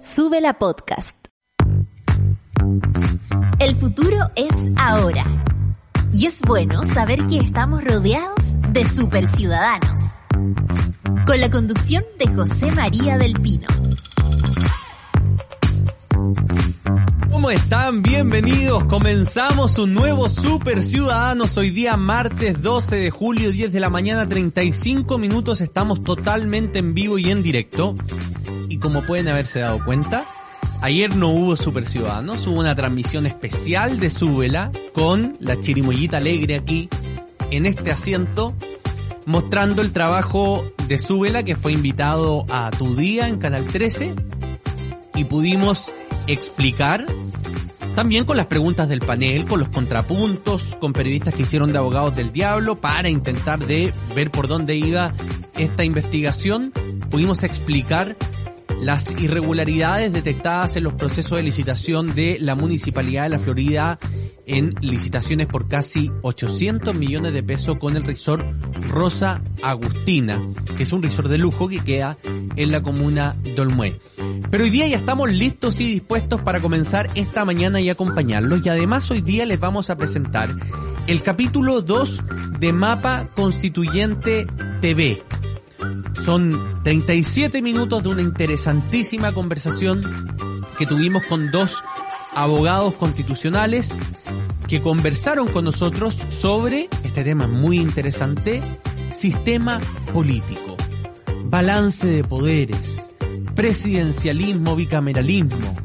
Sube la podcast. El futuro es ahora. Y es bueno saber que estamos rodeados de superciudadanos. Con la conducción de José María del Pino. ¿Cómo están? Bienvenidos. Comenzamos un nuevo Super Ciudadanos. Hoy día martes 12 de julio, 10 de la mañana, 35 minutos. Estamos totalmente en vivo y en directo. Y como pueden haberse dado cuenta, ayer no hubo Super Ciudadanos. Hubo una transmisión especial de Súbela con la chirimoyita alegre aquí en este asiento mostrando el trabajo de Súbela que fue invitado a Tu Día en Canal 13 y pudimos explicar también con las preguntas del panel, con los contrapuntos, con periodistas que hicieron de abogados del diablo para intentar de ver por dónde iba esta investigación, pudimos explicar las irregularidades detectadas en los procesos de licitación de la Municipalidad de la Florida en licitaciones por casi 800 millones de pesos con el resort Rosa Agustina, que es un resort de lujo que queda en la comuna de Olmué. Pero hoy día ya estamos listos y dispuestos para comenzar esta mañana y acompañarlos y además hoy día les vamos a presentar el capítulo 2 de Mapa Constituyente TV. Son 37 minutos de una interesantísima conversación que tuvimos con dos abogados constitucionales que conversaron con nosotros sobre este tema muy interesante, sistema político, balance de poderes, presidencialismo, bicameralismo,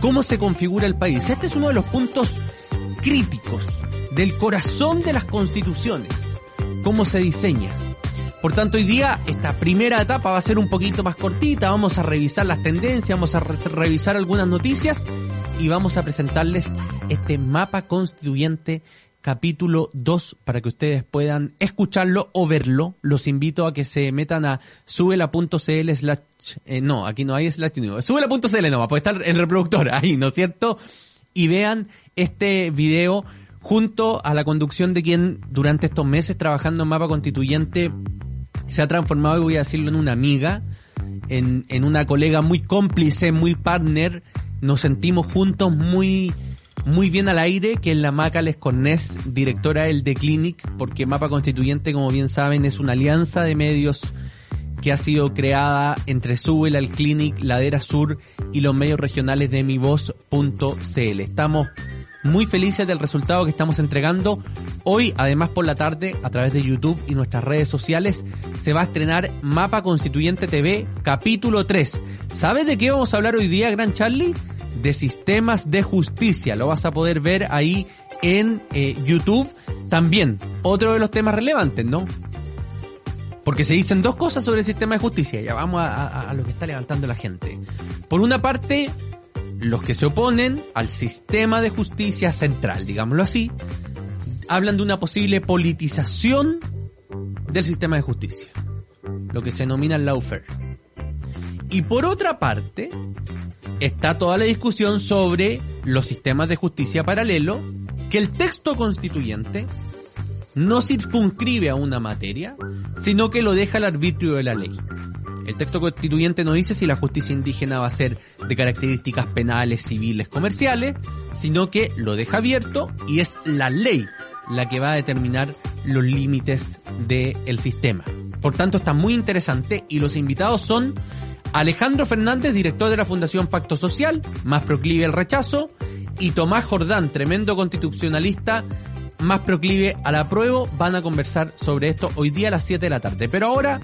cómo se configura el país. Este es uno de los puntos críticos del corazón de las constituciones, cómo se diseña. Por tanto, hoy día esta primera etapa va a ser un poquito más cortita, vamos a revisar las tendencias, vamos a re revisar algunas noticias y vamos a presentarles este mapa constituyente capítulo 2 para que ustedes puedan escucharlo o verlo. Los invito a que se metan a subela.cl slash, eh, no, aquí no hay slash, no, subela.cl no, puede estar el reproductor ahí, ¿no es cierto? Y vean este video junto a la conducción de quien durante estos meses trabajando en mapa constituyente se ha transformado, y voy a decirlo, en una amiga, en, en una colega muy cómplice, muy partner, nos sentimos juntos muy muy bien al aire, que es la Maca Lescornés, directora del The Clinic, porque Mapa Constituyente, como bien saben, es una alianza de medios que ha sido creada entre Subel, el Clinic, Ladera Sur y los medios regionales de mivoz.cl. Estamos muy felices del resultado que estamos entregando. Hoy, además por la tarde, a través de YouTube y nuestras redes sociales, se va a estrenar Mapa Constituyente TV, capítulo 3. ¿Sabes de qué vamos a hablar hoy día, Gran Charlie? De sistemas de justicia. Lo vas a poder ver ahí en eh, YouTube. También, otro de los temas relevantes, ¿no? Porque se dicen dos cosas sobre el sistema de justicia. Ya vamos a, lo que está levantando la gente. Por una parte, los que se oponen al sistema de justicia central, digámoslo así, hablan de una posible politización del sistema de justicia, lo que se denomina lawfare. Y por otra parte, está toda la discusión sobre los sistemas de justicia paralelo, que el texto constituyente no circunscribe a una materia, sino que lo deja al arbitrio de la ley. El texto constituyente no dice si la justicia indígena va a ser de características penales, civiles, comerciales, sino que lo deja abierto y es la ley la que va a determinar los límites del sistema. Por tanto, está muy interesante y los invitados son Alejandro Fernández, director de la Fundación Pacto Social, más proclive al rechazo, y Tomás Jordán, tremendo constitucionalista, más proclive al apruebo, van a conversar sobre esto hoy día a las 7 de la tarde. Pero ahora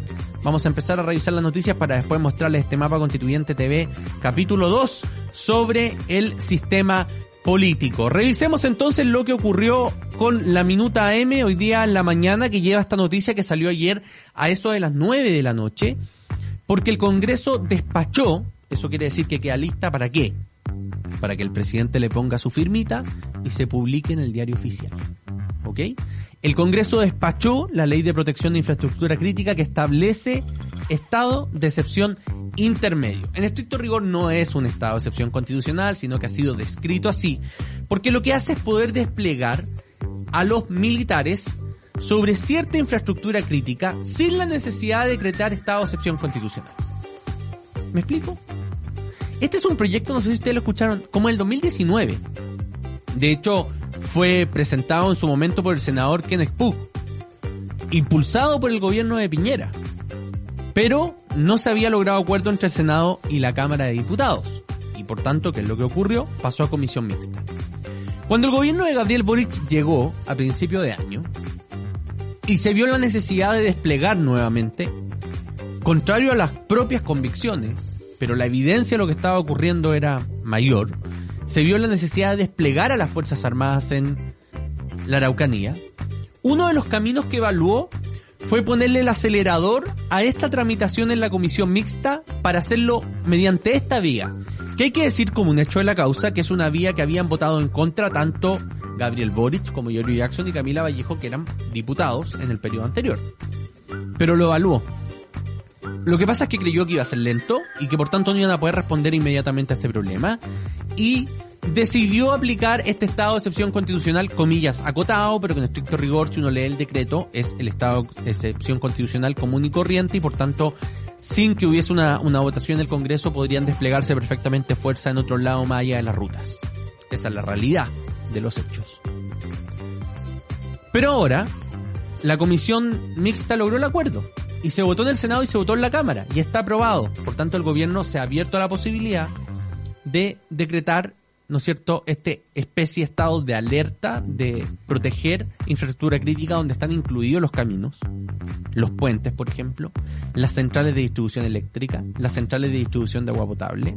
vamos a empezar a revisar las noticias para después mostrarles este mapa constituyente TV capítulo 2 sobre el sistema político. Revisemos entonces lo que ocurrió con la Minuta AM hoy día en la mañana que lleva esta noticia que salió ayer a eso de las 9 de la noche, porque el Congreso despachó, eso quiere decir que queda lista para qué? Para que el presidente le ponga su firmita y se publique en el diario oficial. ¿Ok? El Congreso despachó la Ley de Protección de Infraestructura Crítica que establece estado de excepción intermedio. En estricto rigor no es un estado de excepción constitucional, sino que ha sido descrito así, porque lo que hace es poder desplegar a los militares sobre cierta infraestructura crítica sin la necesidad de decretar estado de excepción constitucional. ¿Me explico? Este es un proyecto, no sé si ustedes lo escucharon, como el 2019. De hecho, fue presentado en su momento por el senador Kenneth Pugh, impulsado por el gobierno de Piñera. Pero no se había logrado acuerdo entre el Senado y la Cámara de Diputados. Y por tanto, ¿qué es lo que ocurrió? Pasó a comisión mixta. Cuando el gobierno de Gabriel Boric llegó a principio de año y se vio la necesidad de desplegar nuevamente, contrario a las propias convicciones, pero la evidencia de lo que estaba ocurriendo era mayor, se vio la necesidad de desplegar a las Fuerzas Armadas en la Araucanía. Uno de los caminos que evaluó fue ponerle el acelerador a esta tramitación en la comisión mixta para hacerlo mediante esta vía, que hay que decir como un hecho de la causa, que es una vía que habían votado en contra tanto Gabriel Boric como Yorio Jackson y Camila Vallejo, que eran diputados en el periodo anterior. Pero lo evaluó. Lo que pasa es que creyó que iba a ser lento y que por tanto no iban a poder responder inmediatamente a este problema. Y decidió aplicar este estado de excepción constitucional, comillas, acotado, pero con estricto rigor, si uno lee el decreto, es el estado de excepción constitucional común y corriente y por tanto sin que hubiese una, una votación en el Congreso, podrían desplegarse perfectamente fuerza en otro lado más allá de las rutas. Esa es la realidad de los hechos. Pero ahora, la comisión mixta logró el acuerdo. Y se votó en el Senado y se votó en la Cámara. Y está aprobado. Por tanto, el gobierno se ha abierto a la posibilidad de decretar ¿no es cierto?, este especie estado de alerta de proteger infraestructura crítica donde están incluidos los caminos, los puentes, por ejemplo, las centrales de distribución eléctrica, las centrales de distribución de agua potable.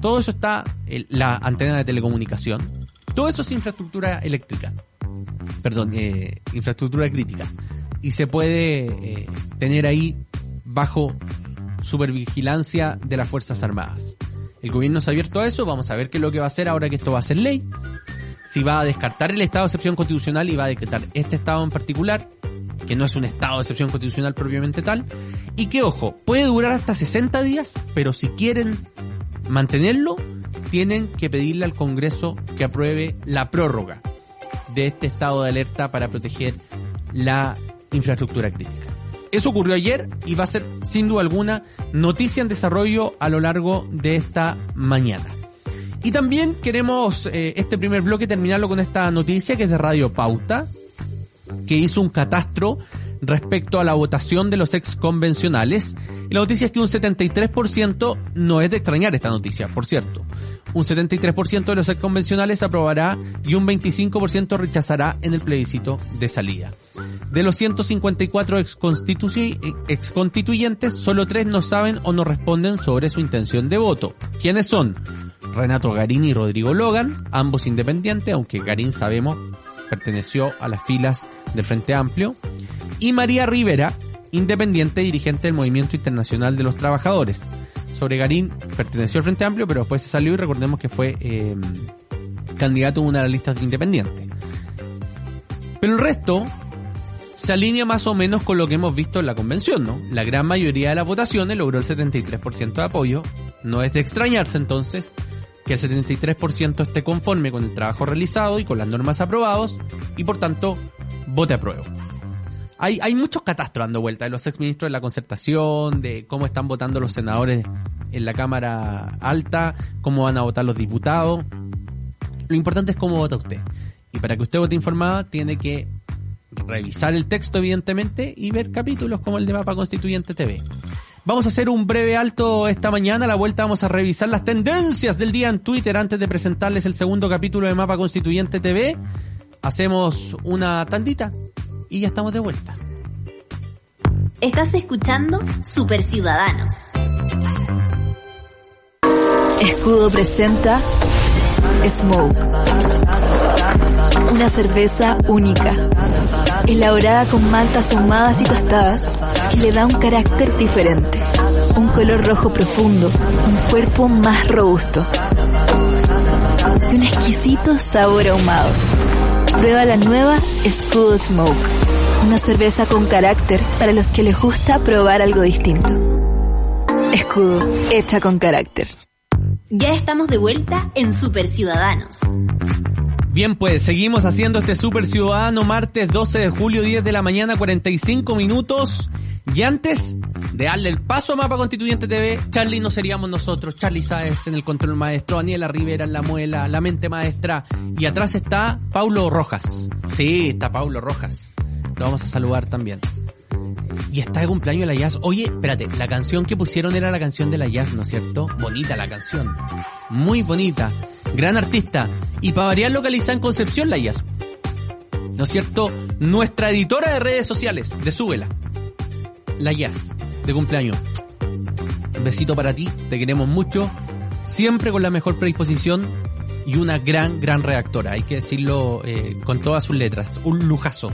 Todo eso está, la antena de telecomunicación, todo eso es infraestructura eléctrica, perdón, eh, infraestructura crítica. Y se puede eh, tener ahí bajo supervigilancia de las Fuerzas Armadas. El gobierno se ha abierto a eso, vamos a ver qué es lo que va a hacer ahora que esto va a ser ley. Si va a descartar el estado de excepción constitucional y va a decretar este estado en particular, que no es un estado de excepción constitucional propiamente tal, y que ojo, puede durar hasta 60 días, pero si quieren mantenerlo, tienen que pedirle al Congreso que apruebe la prórroga de este estado de alerta para proteger la infraestructura crítica. Eso ocurrió ayer y va a ser sin duda alguna noticia en desarrollo a lo largo de esta mañana. Y también queremos eh, este primer bloque terminarlo con esta noticia que es de Radio Pauta, que hizo un catastro respecto a la votación de los ex convencionales. Y la noticia es que un 73% no es de extrañar esta noticia, por cierto. Un 73% de los ex convencionales aprobará y un 25% rechazará en el plebiscito de salida. De los 154 ex constituyentes, solo tres no saben o no responden sobre su intención de voto. ¿Quiénes son? Renato Garín y Rodrigo Logan, ambos independientes, aunque Garín sabemos perteneció a las filas del Frente Amplio y María Rivera, independiente dirigente del Movimiento Internacional de los Trabajadores. Sobre Garín perteneció al Frente Amplio, pero después se salió y recordemos que fue eh, candidato a una de las listas independientes. Pero el resto se alinea más o menos con lo que hemos visto en la convención, ¿no? La gran mayoría de las votaciones logró el 73% de apoyo. No es de extrañarse entonces que el 73% esté conforme con el trabajo realizado y con las normas aprobados y por tanto vote a prueba. Hay, hay muchos catastros dando vuelta de los exministros de la concertación, de cómo están votando los senadores en la Cámara Alta, cómo van a votar los diputados. Lo importante es cómo vota usted. Y para que usted vote informada, tiene que revisar el texto, evidentemente, y ver capítulos como el de Mapa Constituyente TV. Vamos a hacer un breve alto esta mañana. A la vuelta vamos a revisar las tendencias del día en Twitter antes de presentarles el segundo capítulo de Mapa Constituyente TV. Hacemos una tandita y ya estamos de vuelta. Estás escuchando Super Ciudadanos. Escudo presenta Smoke. Una cerveza única, elaborada con maltas ahumadas y tostadas, que le da un carácter diferente. Un color rojo profundo, un cuerpo más robusto. Y un exquisito sabor ahumado. Prueba la nueva Escudo Smoke una cerveza con carácter para los que les gusta probar algo distinto. Escudo, hecha con carácter. Ya estamos de vuelta en Super Ciudadanos. Bien, pues seguimos haciendo este Super Ciudadano martes 12 de julio 10 de la mañana 45 minutos Y antes de darle el paso a Mapa Constituyente TV, Charlie no seríamos nosotros, Charlie Sáez en el control maestro, Daniela Rivera en la muela, la mente maestra, y atrás está Paulo Rojas. Sí, está Paulo Rojas. Lo vamos a saludar también. Y está de cumpleaños la Jazz. Oye, espérate, la canción que pusieron era la canción de la Jazz, ¿no es cierto? Bonita la canción. Muy bonita. Gran artista. Y para variar localizada en Concepción la Jazz. ¿No es cierto? Nuestra editora de redes sociales, de Súbela. La Jazz, de cumpleaños. Un besito para ti, te queremos mucho. Siempre con la mejor predisposición y una gran, gran redactora. Hay que decirlo eh, con todas sus letras. Un lujazo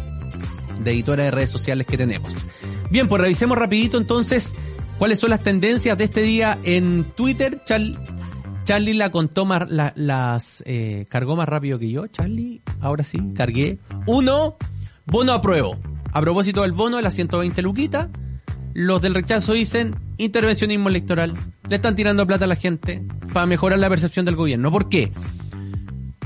de editora de redes sociales que tenemos. Bien, pues revisemos rapidito entonces cuáles son las tendencias de este día en Twitter. Charlie la contó más, las eh, cargó más rápido que yo. Charlie, ahora sí, cargué. Uno, bono apruebo. A propósito del bono de las 120 luquitas, los del rechazo dicen intervencionismo electoral. Le están tirando plata a la gente para mejorar la percepción del gobierno. ¿Por qué?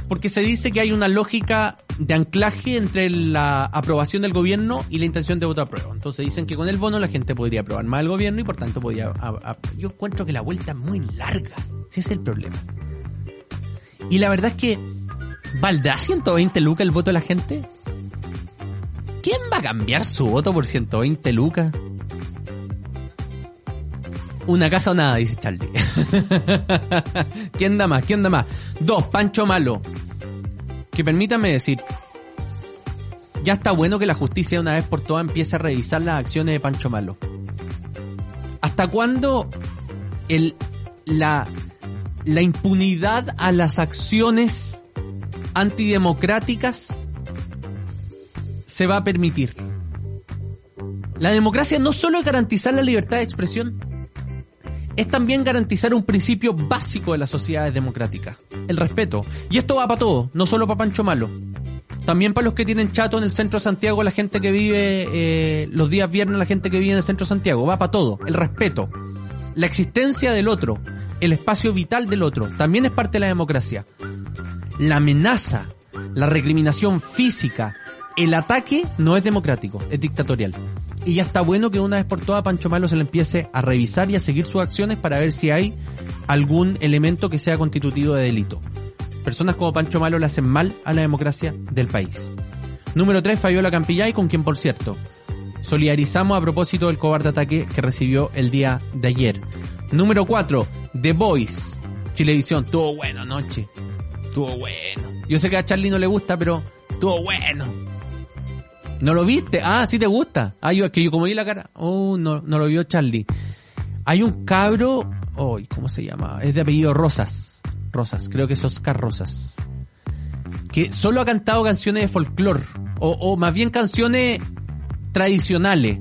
Porque se dice que hay una lógica de anclaje entre la aprobación del gobierno y la intención de voto a prueba. Entonces dicen que con el bono la gente podría aprobar más el gobierno y por tanto podría... yo encuentro que la vuelta es muy larga. Ese es el problema. Y la verdad es que... ¿Valdrá 120 lucas el voto de la gente? ¿Quién va a cambiar su voto por 120 lucas? Una casa o nada, dice Charlie. ¿Quién da más? ¿Quién da más? Dos, Pancho Malo. Que permítame decir, ya está bueno que la justicia una vez por todas empiece a revisar las acciones de Pancho Malo. ¿Hasta cuándo el, la, la impunidad a las acciones antidemocráticas se va a permitir? La democracia no solo es garantizar la libertad de expresión, es también garantizar un principio básico de las sociedades democráticas, el respeto. Y esto va para todo, no solo para Pancho Malo. También para los que tienen chato en el centro de Santiago, la gente que vive eh, los días viernes, la gente que vive en el centro de Santiago, va para todo, el respeto. La existencia del otro, el espacio vital del otro, también es parte de la democracia. La amenaza, la recriminación física, el ataque no es democrático, es dictatorial. Y ya está bueno que una vez por todas Pancho Malo se le empiece a revisar y a seguir sus acciones para ver si hay algún elemento que sea constitutivo de delito. Personas como Pancho Malo le hacen mal a la democracia del país. Número 3, Fabiola Campillay, con quien por cierto, solidarizamos a propósito del cobarde ataque que recibió el día de ayer. Número 4, The Voice, Chilevisión, tuvo bueno anoche. Tuvo bueno. Yo sé que a Charlie no le gusta, pero tuvo bueno. ¿No lo viste? Ah, sí te gusta. Ah, yo, que yo como vi la cara. Oh, no, no lo vio Charlie. Hay un cabro. Oh, ¿cómo se llama? Es de apellido Rosas. Rosas, creo que es Oscar Rosas. Que solo ha cantado canciones de folclore. O, o más bien canciones tradicionales.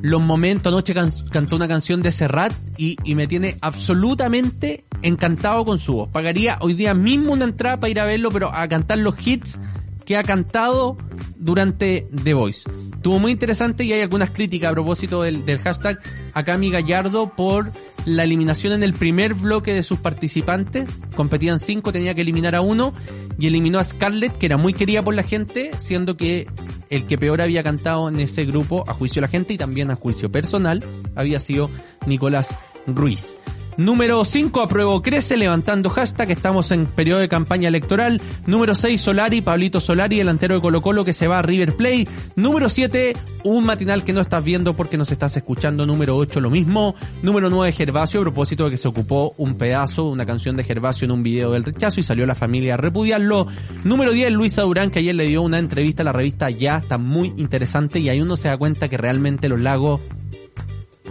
Los momentos, anoche cantó una canción de Serrat y, y me tiene absolutamente encantado con su voz. Pagaría hoy día mismo una entrada para ir a verlo, pero a cantar los hits que ha cantado durante The Voice. Tuvo muy interesante y hay algunas críticas a propósito del, hashtag a Cami Gallardo por la eliminación en el primer bloque de sus participantes. Competían cinco, tenía que eliminar a uno y eliminó a Scarlett, que era muy querida por la gente, siendo que el que peor había cantado en ese grupo, a juicio de la gente y también a juicio personal, había sido Nicolás Ruiz. Número 5, apruebo crece, levantando hashtag, estamos en periodo de campaña electoral. Número 6, Solari, Pablito Solari, delantero de Colo Colo que se va a River Play. Número 7, un matinal que no estás viendo porque nos estás escuchando. Número 8, lo mismo. Número 9, Gervasio, a propósito de que se ocupó un pedazo, una canción de Gervasio en un video del rechazo y salió la familia a repudiarlo. Número 10, Luisa Durán, que ayer le dio una entrevista a la revista Ya, está muy interesante y ahí uno se da cuenta que realmente los lagos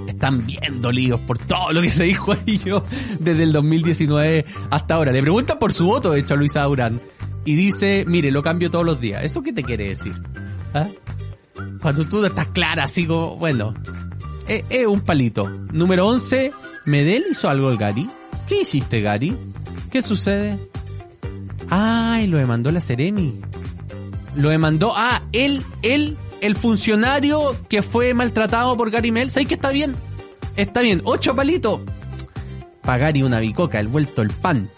están bien dolidos por todo lo que se dijo ahí yo desde el 2019 hasta ahora. Le preguntan por su voto, de hecho, a Luisa Durán. Y dice, mire, lo cambio todos los días. ¿Eso qué te quiere decir? ¿Ah? Cuando tú estás clara, así como, bueno, es, un palito. Número 11, ¿Medel hizo algo el Gary? ¿Qué hiciste, Gary? ¿Qué sucede? Ay, lo demandó la Seremi. Lo demandó, ah, él, él el funcionario que fue maltratado por Gary Mel, ¿sabes que está bien? Está bien, ocho palitos. Pagar y una bicoca, el vuelto el pan.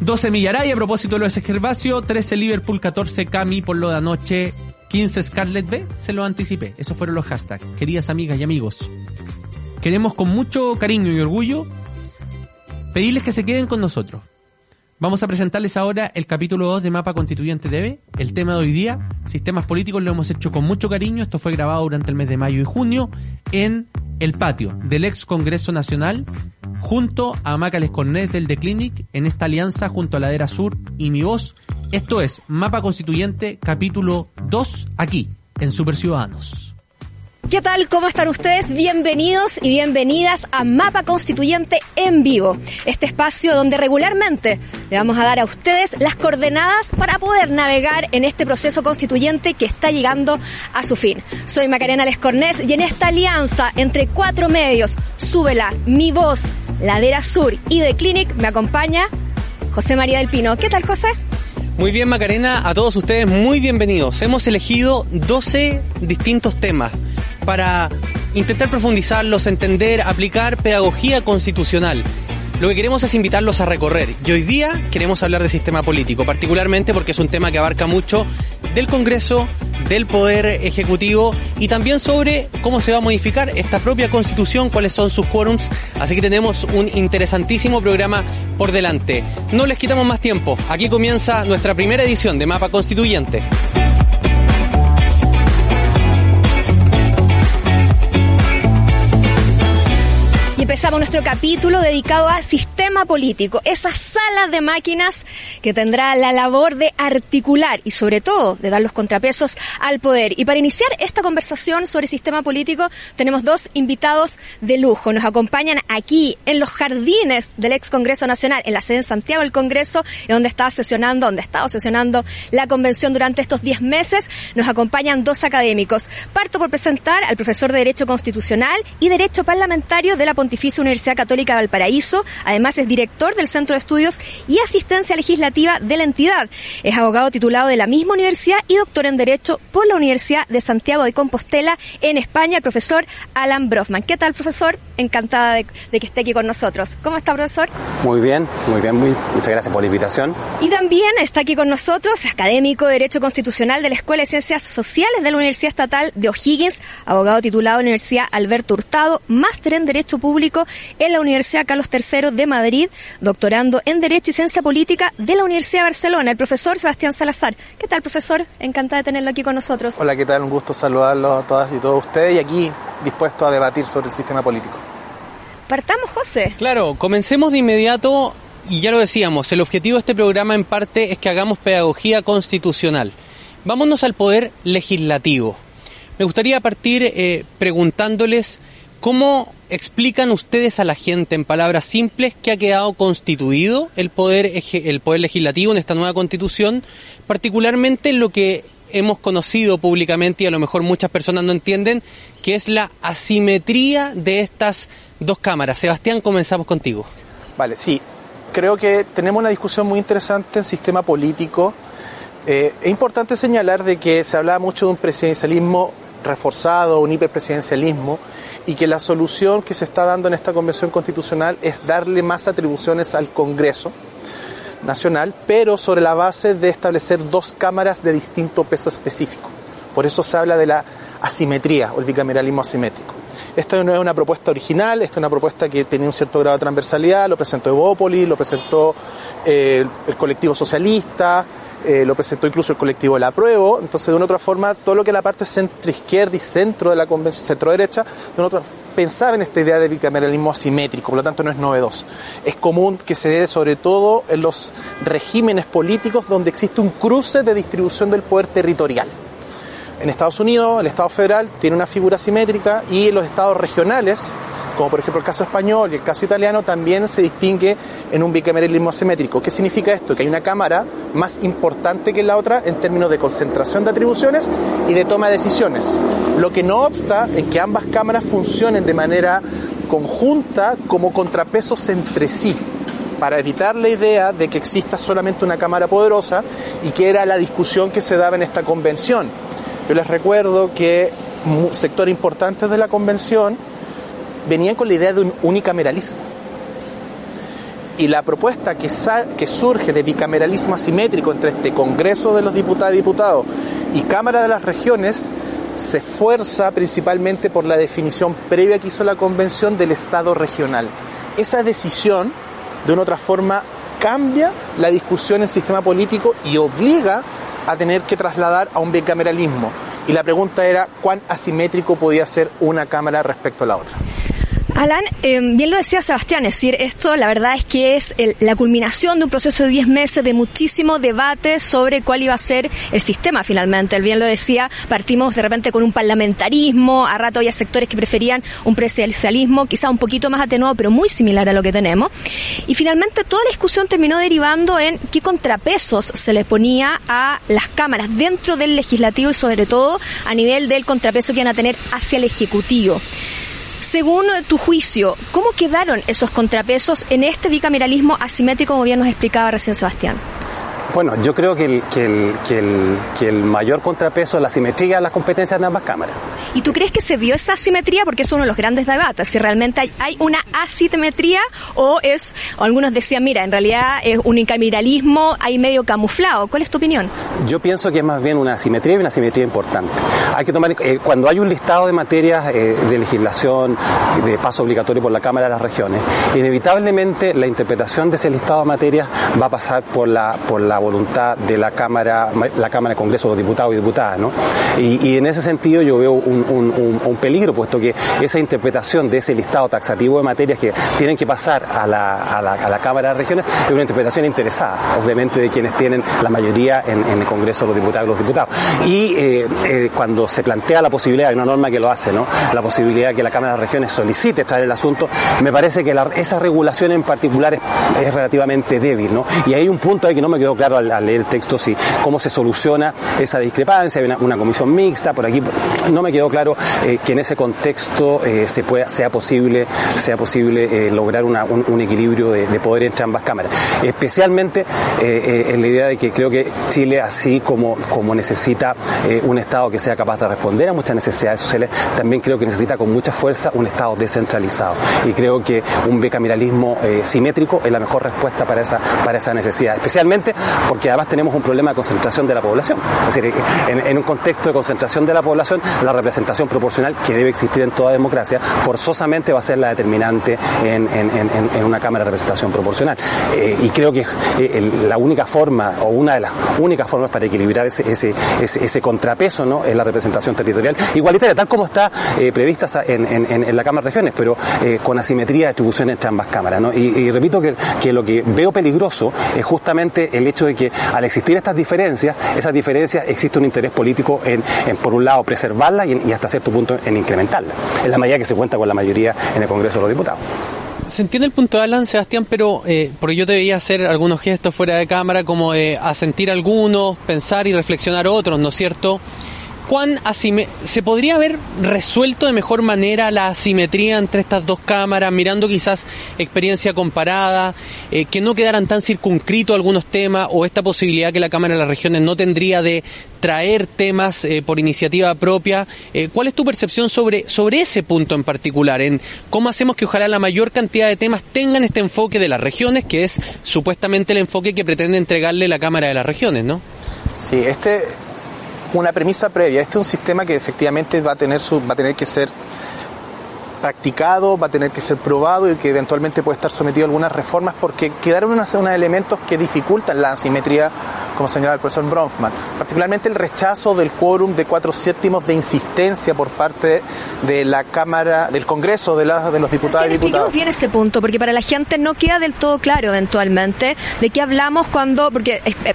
12 Millaray a propósito de lo de Gervasio, 13 Liverpool, 14 Cami por lo de anoche. 15 Scarlet B, se lo anticipé. Esos fueron los hashtags. Queridas amigas y amigos, queremos con mucho cariño y orgullo pedirles que se queden con nosotros. Vamos a presentarles ahora el capítulo 2 de Mapa Constituyente TV. El tema de hoy día, sistemas políticos, lo hemos hecho con mucho cariño. Esto fue grabado durante el mes de mayo y junio en el patio del ex Congreso Nacional junto a Macales Cornet del The Clinic en esta alianza junto a Ladera Sur y Mi Voz. Esto es Mapa Constituyente capítulo 2 aquí en Super Ciudadanos. ¿Qué tal? ¿Cómo están ustedes? Bienvenidos y bienvenidas a Mapa Constituyente en vivo, este espacio donde regularmente le vamos a dar a ustedes las coordenadas para poder navegar en este proceso constituyente que está llegando a su fin. Soy Macarena Lescornés y en esta alianza entre cuatro medios, Súbela, Mi Voz, Ladera Sur y The Clinic, me acompaña José María del Pino. ¿Qué tal, José? Muy bien, Macarena, a todos ustedes muy bienvenidos. Hemos elegido 12 distintos temas para intentar profundizarlos, entender, aplicar pedagogía constitucional. Lo que queremos es invitarlos a recorrer y hoy día queremos hablar de sistema político, particularmente porque es un tema que abarca mucho del Congreso, del Poder Ejecutivo y también sobre cómo se va a modificar esta propia Constitución, cuáles son sus quórums. Así que tenemos un interesantísimo programa por delante. No les quitamos más tiempo. Aquí comienza nuestra primera edición de Mapa Constituyente. Empezamos nuestro capítulo dedicado al sistema político, esa sala de máquinas que tendrá la labor de articular y sobre todo de dar los contrapesos al poder. Y para iniciar esta conversación sobre sistema político tenemos dos invitados de lujo. Nos acompañan aquí en los jardines del ex Congreso Nacional, en la sede en Santiago del Congreso, donde está sesionando, donde ha estado sesionando la convención durante estos 10 meses. Nos acompañan dos académicos. Parto por presentar al profesor de Derecho Constitucional y Derecho Parlamentario de la Pontificia Universidad Católica de Valparaíso. Además es director del Centro de Estudios y Asistencia Legislativa de la entidad. Es abogado titulado de la misma universidad y doctor en Derecho por la Universidad de Santiago de Compostela en España, el profesor Alan Brofman. ¿Qué tal, profesor? Encantada de, que esté aquí con nosotros. ¿Cómo está, profesor? Muy bien, muy bien. Muy, muchas gracias por la invitación. Y también está aquí con nosotros, académico de Derecho Constitucional de la Escuela de Ciencias Sociales de la Universidad Estatal de O'Higgins, abogado titulado de la Universidad Alberto Hurtado, máster en Derecho Público en la Universidad Carlos III de Madrid, doctorando en Derecho y Ciencia Política de la Universidad de Barcelona, el profesor Sebastián Salazar. ¿Qué tal, profesor? Encantada de tenerlo aquí con nosotros. Hola, ¿qué tal? Un gusto saludarlo a todas y todos ustedes y aquí dispuesto a debatir sobre el sistema político. Partamos, José. Claro, comencemos de inmediato y ya lo decíamos, el objetivo de este programa en parte es que hagamos pedagogía constitucional. Vámonos al poder legislativo. Me gustaría partir eh, preguntándoles cómo explican ustedes a la gente en palabras simples que ha quedado constituido el poder, el poder legislativo en esta nueva constitución, particularmente en lo que hemos conocido públicamente y a lo mejor muchas personas no entienden, que es la asimetría de estas dos cámaras. Sebastián, comenzamos contigo. Vale, sí. Creo que tenemos una discusión muy interesante en sistema político. Eh, es importante señalar de que se hablaba mucho de un presidencialismo reforzado, un hiperpresidencialismo, y que la solución que se está dando en esta convención constitucional es darle más atribuciones al Congreso Nacional, pero sobre la base de establecer dos cámaras de distinto peso específico. Por eso se habla de la asimetría o el bicameralismo asimétrico. Esto no es una propuesta original, esta es una propuesta que tenía un cierto grado de transversalidad, lo presentó Evópolis, lo presentó eh, el colectivo socialista, eh, lo presentó incluso el colectivo La Apruebo, entonces de una otra forma todo lo que la parte centro izquierda y centro de la convención, centro derecha, de una otra pensaba en esta idea de bicameralismo asimétrico, por lo tanto no es novedoso. Es común que se dé sobre todo en los regímenes políticos donde existe un cruce de distribución del poder territorial. En Estados Unidos, el Estado federal tiene una figura asimétrica y los estados regionales como por ejemplo el caso español y el caso italiano, también se distingue en un bicameralismo asimétrico. ¿Qué significa esto? Que hay una Cámara más importante que la otra en términos de concentración de atribuciones y de toma de decisiones. Lo que no obsta en que ambas cámaras funcionen de manera conjunta como contrapesos entre sí para evitar la idea de que exista solamente una Cámara poderosa y que era la discusión que se daba en esta convención. Yo les recuerdo que sectores importantes de la convención venían con la idea de un unicameralismo. Y la propuesta que, surge de bicameralismo asimétrico entre este Congreso de los Diputados y Diputados y Cámara de las Regiones se esfuerza principalmente por la definición previa que hizo la Convención del Estado regional. Esa decisión, de una otra forma, cambia la discusión en sistema político y obliga a tener que trasladar a un bicameralismo. Y la pregunta era cuán asimétrico podía ser una Cámara respecto a la otra. Alan, em, bien lo decía Sebastián, es decir, esto la verdad es que es la culminación de un proceso de 10 meses de muchísimo debate sobre cuál iba a ser el sistema finalmente. Él bien lo decía, partimos de repente con un parlamentarismo, a rato había sectores que preferían un presidencialismo, quizá un poquito más atenuado, pero muy similar a lo que tenemos. Y finalmente toda la discusión terminó derivando en qué contrapesos se le ponía a las cámaras dentro del legislativo y sobre todo a nivel del contrapeso que iban a tener hacia el ejecutivo. Según tu juicio, ¿cómo quedaron esos contrapesos en este bicameralismo asimétrico, como bien nos explicaba recién Sebastián? Bueno, yo creo que el, que el, que el, que el mayor contrapeso es la simetría de las competencias de ambas cámaras. ¿Y tú crees que se dio esa asimetría? Porque es uno de los grandes debates, si realmente hay, una asimetría o es, o algunos decían, mira, en realidad es un incameralismo ahí medio camuflado. ¿Cuál es tu opinión? Yo pienso que es más bien una asimetría y una asimetría importante. Hay que tomar, eh, cuando hay un listado de materias eh, de legislación, de paso obligatorio por la Cámara de las Regiones, inevitablemente la interpretación de ese listado de materias va a pasar por la, por la voluntad de la Cámara, la Cámara de Congreso de Diputados y Diputadas, ¿no? Y, en ese sentido yo veo un, peligro, puesto que esa interpretación de ese listado taxativo de materias que tienen que pasar a la, a la, Cámara de Regiones es una interpretación interesada, obviamente, de quienes tienen la mayoría en, el Congreso de los Diputados y los Diputados. Y eh, eh, cuando se plantea la posibilidad, hay una norma que lo hace, ¿no? La posibilidad de que la Cámara de Regiones solicite traer el asunto, me parece que esa regulación en particular es, es relativamente débil, ¿no? Y hay un punto ahí que no me quedó claro al, leer el texto si cómo se soluciona esa discrepancia, hay una, comisión mixta, por aquí no me quedó claro eh, que en ese contexto eh, se pueda, sea posible, sea posible eh, lograr un, equilibrio de, poder entre ambas cámaras. Especialmente en la idea de que creo que Chile, así como, como necesita un Estado que sea capaz de responder a muchas necesidades sociales, también creo que necesita con mucha fuerza un Estado descentralizado. Y creo que un bicameralismo simétrico es la mejor respuesta para esa, para esa necesidad. Especialmente porque además tenemos un problema de concentración de la población. Es decir, en, un contexto de concentración de la población, la representación proporcional que debe existir en toda democracia forzosamente va a ser la determinante en, una Cámara de representación proporcional. Eh, y creo que eh, la única forma, o una de las únicas formas para equilibrar ese, contrapeso, ¿no? es la representación territorial igualitaria, tal como está eh, prevista en, la Cámara de Regiones, pero con asimetría de distribución entre ambas cámaras. Y, repito que, que lo que veo peligroso es justamente el hecho de que al existir estas diferencias, esas diferencias existe un interés político en, por un lado, preservarlas y, hasta cierto punto en incrementarlas, en la medida que se cuenta con la mayoría en el Congreso de los Diputados. Se entiende el punto de Alan, Sebastián, pero eh, porque yo te veía hacer algunos gestos fuera de cámara, como de asentir algunos, pensar y reflexionar otros, ¿no es cierto? Cuán se podría haber resuelto de mejor manera la asimetría entre estas dos cámaras, mirando quizás experiencia comparada, eh, que no quedaran tan circunscritos algunos temas o esta posibilidad que la Cámara de las Regiones no tendría de traer temas eh, por iniciativa propia. Eh, ¿Cuál es tu percepción sobre, sobre ese punto en particular? En cómo hacemos que ojalá la mayor cantidad de temas tengan este enfoque de las regiones, que es supuestamente el enfoque que pretende entregarle la Cámara de las Regiones, ¿no? Sí, este una premisa previa. Este es un sistema que efectivamente va a tener, su, va a tener que ser practicado, va a tener que ser probado y que eventualmente puede estar sometido a algunas reformas porque quedaron unos, elementos que dificultan la asimetría, como señala el profesor Bronfman. Particularmente el rechazo del quórum de cuatro séptimos de insistencia por parte de la Cámara, del Congreso de, de los diputados y diputados. bien ese punto, porque para la gente no queda del todo claro eventualmente de qué hablamos cuando, porque eh,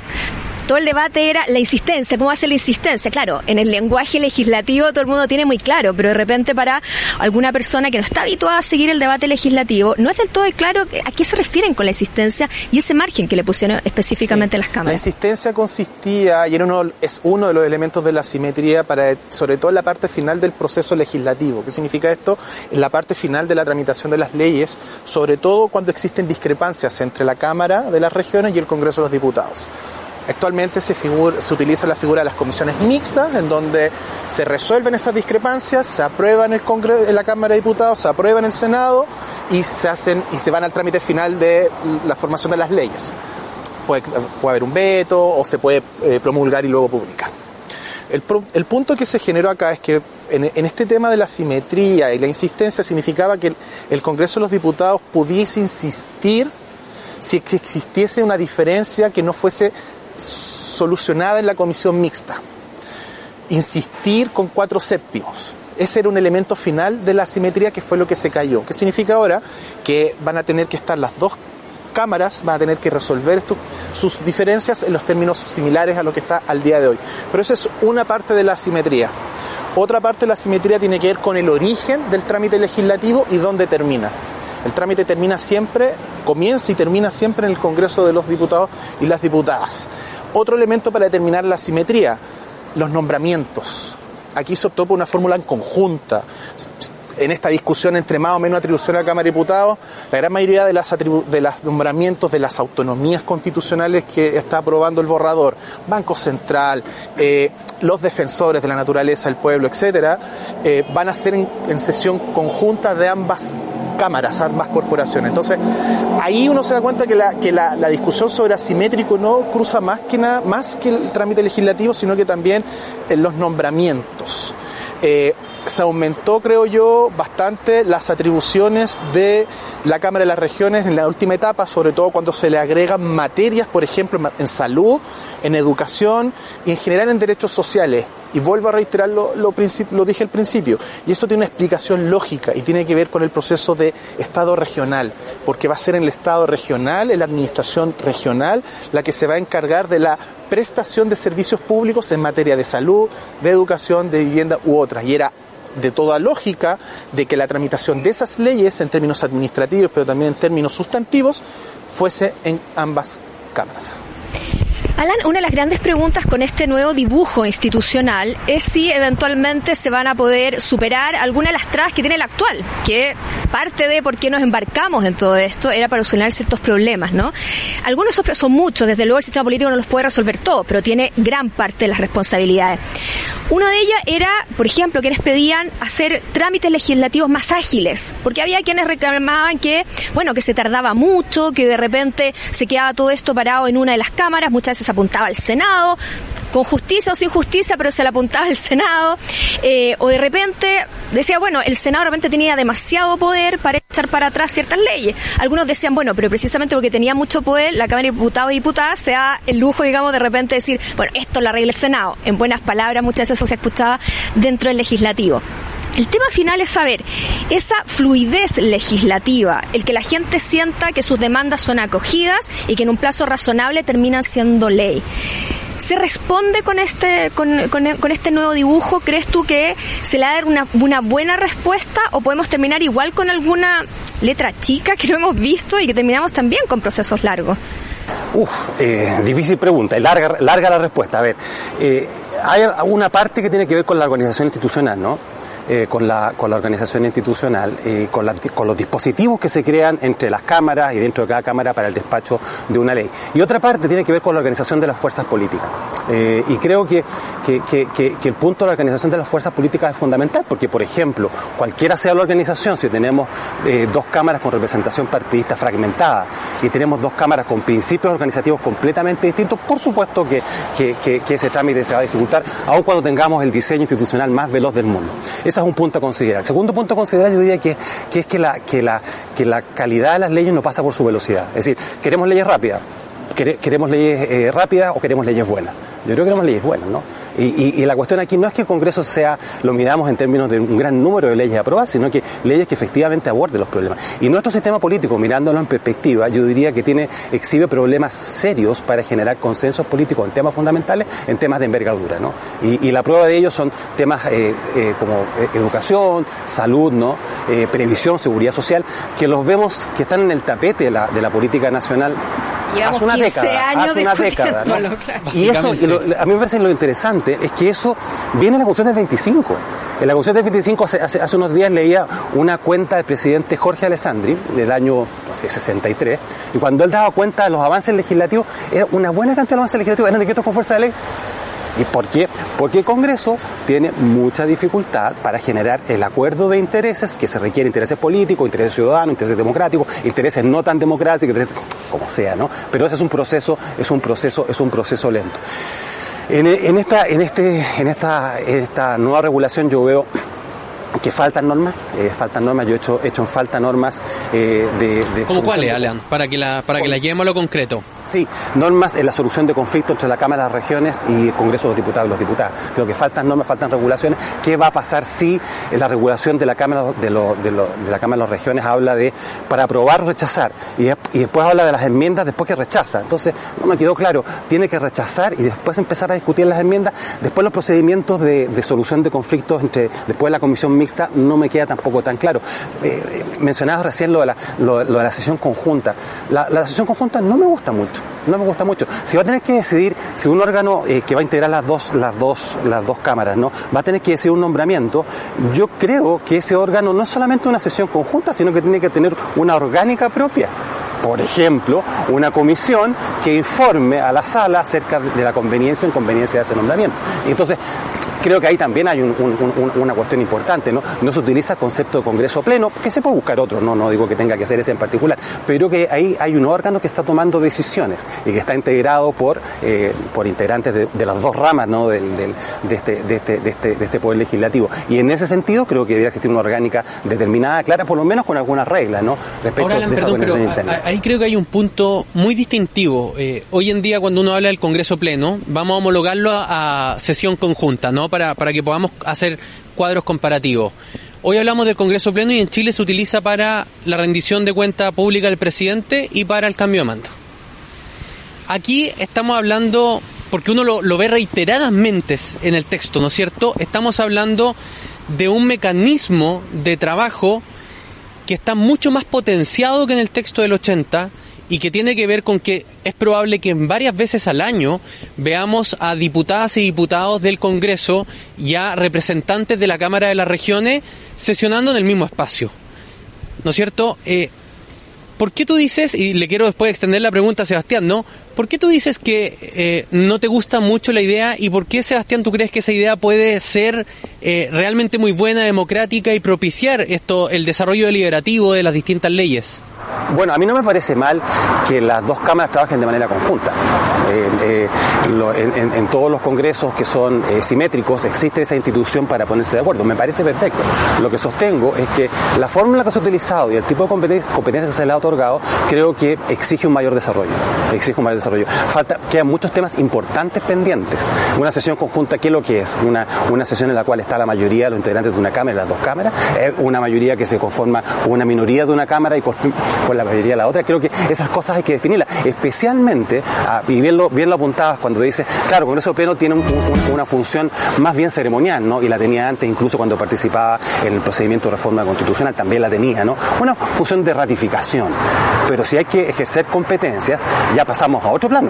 todo el debate era la insistencia, cómo hace la insistencia. Claro, en el lenguaje legislativo todo el mundo tiene muy claro, pero de repente para alguna persona que no está habituada a seguir el debate legislativo, no es del todo claro a qué se refieren con la insistencia y ese margen que le pusieron específicamente las cámaras. La insistencia consistía, y era uno, es uno de los elementos de la simetría, para, sobre todo en la parte final del proceso legislativo. ¿Qué significa esto? En la parte final de la tramitación de las leyes, sobre todo cuando existen discrepancias entre la Cámara de las Regiones y el Congreso de los Diputados. Actualmente se, se utiliza la figura de las comisiones mixtas, en donde se resuelven esas discrepancias, se aprueba en, el en la Cámara de Diputados, se aprueba en el Senado y se hacen y se van al trámite final de la formación de las leyes. Puede, haber un veto o se puede eh, promulgar y luego publicar. El, punto que se generó acá es que en, en, este tema de la simetría y la insistencia significaba que el, el Congreso de los Diputados pudiese insistir si existiese una diferencia que no fuese solucionada en la comisión mixta. Insistir con cuatro séptimos. Ese era un elemento final de la simetría que fue lo que se cayó. ¿Qué significa ahora? Que van a tener que estar las dos cámaras, van a tener que resolver sus diferencias en los términos similares a lo que está al día de hoy. Pero esa es una parte de la simetría. Otra parte de la simetría tiene que ver con el origen del trámite legislativo y dónde termina. El trámite termina siempre, comienza y termina siempre en el Congreso de los Diputados y las Diputadas. Otro elemento para determinar la simetría, los nombramientos. Aquí se optó por una fórmula en conjunta. En esta discusión entre más o menos atribución a la Cámara de Diputados, la gran mayoría de, las de nombramientos de las autonomías constitucionales que está aprobando el borrador, Banco Central, eh, los defensores de la naturaleza, el pueblo, etcétera, eh, van a ser en sesión conjunta de ambas cámaras, ambas corporaciones. Entonces, ahí uno se da cuenta que la, que la, discusión sobre asimétrico no cruza más que nada, más que el trámite legislativo, sino que también en los nombramientos. Eh, se aumentó, creo yo, bastante las atribuciones de la Cámara de las Regiones en la última etapa, sobre todo cuando se le agregan materias, por ejemplo, en salud, en educación y en general en derechos sociales. Y vuelvo a reiterar lo, lo, lo dije al principio, y eso tiene una explicación lógica y tiene que ver con el proceso de Estado regional, porque va a ser en el Estado regional, en la administración regional, la que se va a encargar de la prestación de servicios públicos en materia de salud, de educación, de vivienda u otras. Y era de toda lógica de que la tramitación de esas leyes en términos administrativos, pero también en términos sustantivos, fuese en ambas cámaras. Alan, una de las grandes preguntas con este nuevo dibujo institucional es si eventualmente se van a poder superar alguna de las trabas que tiene el actual, que parte de por qué nos embarcamos en todo esto era para solucionar ciertos problemas, ¿no? Algunos son muchos, desde luego el sistema político no los puede resolver todo, pero tiene gran parte de las responsabilidades. Una de ellas era, por ejemplo, quienes pedían hacer trámites legislativos más ágiles, porque había quienes reclamaban que, bueno, que se tardaba mucho, que de repente se quedaba todo esto parado en una de las cámaras, muchas veces se apuntaba al Senado, con justicia o sin justicia, pero se le apuntaba al Senado, eh, o de repente decía, bueno, el Senado de repente tenía demasiado poder para echar para atrás ciertas leyes. Algunos decían, bueno, pero precisamente porque tenía mucho poder, la Cámara de Diputados y Diputadas se da el lujo, digamos, de repente decir, bueno, esto lo arregla el Senado. En buenas palabras, muchas veces eso se escuchaba dentro del legislativo. El tema final es saber esa fluidez legislativa, el que la gente sienta que sus demandas son acogidas y que en un plazo razonable terminan siendo ley. ¿Se responde con este, con, con, con, este nuevo dibujo? ¿Crees tú que se le va a dar una, una, buena respuesta o podemos terminar igual con alguna letra chica que no hemos visto y que terminamos también con procesos largos? Uf, eh, difícil pregunta, larga, larga la respuesta. A ver, eh, hay una parte que tiene que ver con la organización institucional, ¿no? Eh, con, la, con la organización institucional, eh, con, la, con, los dispositivos que se crean entre las cámaras y dentro de cada cámara para el despacho de una ley. Y otra parte tiene que ver con la organización de las fuerzas políticas. Eh, y creo que, que, que, que, el punto de la organización de las fuerzas políticas es fundamental, porque, por ejemplo, cualquiera sea la organización, si tenemos dos cámaras con representación partidista fragmentada y tenemos dos cámaras con principios organizativos completamente distintos, por supuesto que, ese trámite se va a dificultar, aun cuando tengamos el diseño institucional más veloz del mundo. Ese es un punto a considerar. El segundo punto a considerar yo diría que, que es que la, que, la, que la calidad de las leyes no pasa por su velocidad. Es decir, queremos leyes rápidas, queremos leyes eh, rápidas o queremos leyes buenas. Yo creo que queremos leyes buenas, ¿no? Y, y, la cuestión aquí no es que el Congreso sea, lo miramos en términos de un gran número de leyes aprobadas, sino que leyes que efectivamente aborden los problemas. Y nuestro sistema político, mirándolo en perspectiva, yo diría que tiene, exhibe problemas serios para generar consensos políticos en temas fundamentales, en temas de envergadura, ¿no? Y, la prueba de ello son temas eh, eh, como educación, salud, ¿no? Eh, previsión, seguridad social, que los vemos que están en el tapete de la política nacional Llevamos hace una 15 década, años hace una década, ¿no? claro. Y eso, y lo, a mí me parece lo interesante es que eso viene en la Constitución del 25. En la Constitución del 25 hace, hace, hace, unos días leía una cuenta del presidente Jorge Alessandri del año no sé, 63 y cuando él daba cuenta de los avances legislativos, era una buena cantidad de avances legislativos, eran decretos con fuerza de ley. ¿Y por qué? Porque el Congreso tiene mucha dificultad para generar el acuerdo de intereses que se requiere intereses políticos, intereses ciudadanos, intereses democráticos, intereses no tan democráticos, intereses como sea, ¿no? Pero ese es un proceso, es un proceso, es un proceso lento. En, en esta, en este, en esta, en esta nueva regulación yo veo que faltan normas, eh, faltan normas, yo he hecho, hecho en falta normas eh, de, de... ¿Cómo cuáles, Alan? Para que la, para que la llevemos a lo concreto. Sí, normas en la solución de conflictos entre la Cámara de las Regiones y el Congreso de los Diputados y los Diputados. Creo que faltan normas, faltan regulaciones. ¿Qué va a pasar si la regulación de la Cámara de, lo, de, lo, de la Cámara de las Regiones habla de para aprobar rechazar y, y, después habla de las enmiendas después que rechaza? Entonces, no me quedó claro, tiene que rechazar y después empezar a discutir las enmiendas. Después los procedimientos de, de solución de conflictos entre después de la Comisión Mixta no me queda tampoco tan claro. Eh, mencionabas recién lo de, la, lo, de la sesión conjunta. La, sesión conjunta no me gusta mucho no me gusta mucho. Si va a tener que decidir, si un órgano eh, que va a integrar las dos, las dos, las dos cámaras, ¿no? Va a tener que decidir un nombramiento, yo creo que ese órgano no es solamente una sesión conjunta, sino que tiene que tener una orgánica propia. Por ejemplo, una comisión que informe a la sala acerca de la conveniencia o inconveniencia de ese nombramiento. Entonces, creo que ahí también hay un, un, una cuestión importante. No se utiliza el concepto de Congreso pleno, que se puede buscar otro, no, no digo que tenga que ser ese en particular, pero que ahí hay un órgano que está tomando decisiones y que está integrado por, eh, por integrantes de, de, las dos ramas, ¿no? Del, del, de, este, de, este, de, este, de este Poder Legislativo. Y en ese sentido creo que debería existir una orgánica determinada, clara, por lo menos con algunas reglas, ¿no? Respecto Ahora, Alan, perdón, pero interna. ahí creo que hay un punto muy distintivo. Eh, hoy en día cuando uno habla del Congreso pleno, vamos a homologarlo a, a sesión conjunta, ¿no? Para, para que podamos hacer cuadros comparativos. Hoy hablamos del Congreso Pleno y en Chile se utiliza para la rendición de cuenta pública del presidente y para el cambio de mando. Aquí estamos hablando, porque uno lo, lo ve reiteradamente en el texto, ¿no es cierto? Estamos hablando de un mecanismo de trabajo que está mucho más potenciado que en el texto del 80 y que tiene que ver con que es probable que varias veces al año veamos a diputadas y diputados del Congreso y a representantes de la Cámara de las Regiones sesionando en el mismo espacio. ¿No es cierto? Eh, ¿Por qué tú dices, y le quiero después extender la pregunta a Sebastián, ¿no? ¿Por qué tú dices que eh, no te gusta mucho la idea y por qué, Sebastián, tú crees que esa idea puede ser eh, realmente muy buena, democrática y propiciar esto, el desarrollo deliberativo de las distintas leyes? Bueno, a mí no me parece mal que las dos cámaras trabajen de manera conjunta. Eh, en, todos los congresos que son simétricos existe esa institución para ponerse de acuerdo. Me parece perfecto. Lo que sostengo es que la fórmula que se ha utilizado y el tipo de competencia, competencia que se le ha otorgado creo que exige un mayor desarrollo. Exige un mayor desarrollo. Falta, quedan muchos temas importantes pendientes. Una sesión conjunta, ¿qué es lo que es? Una, una sesión en la cual está la mayoría de los integrantes de una cámara las dos cámaras. Es una mayoría que se conforma con una minoría de una cámara y con la mayoría de la otra. Creo que esas cosas hay que definirlas. Especialmente, ah, y bien lo, bien lo apuntabas cuando dices, claro, el Congreso Pleno tiene un, un, una función más bien ceremonial, ¿no? Y la tenía antes, incluso cuando participaba en el procedimiento de reforma constitucional, también la tenía, ¿no? Una función de ratificación. Pero si hay que ejercer competencias, ya pasamos a otro plano.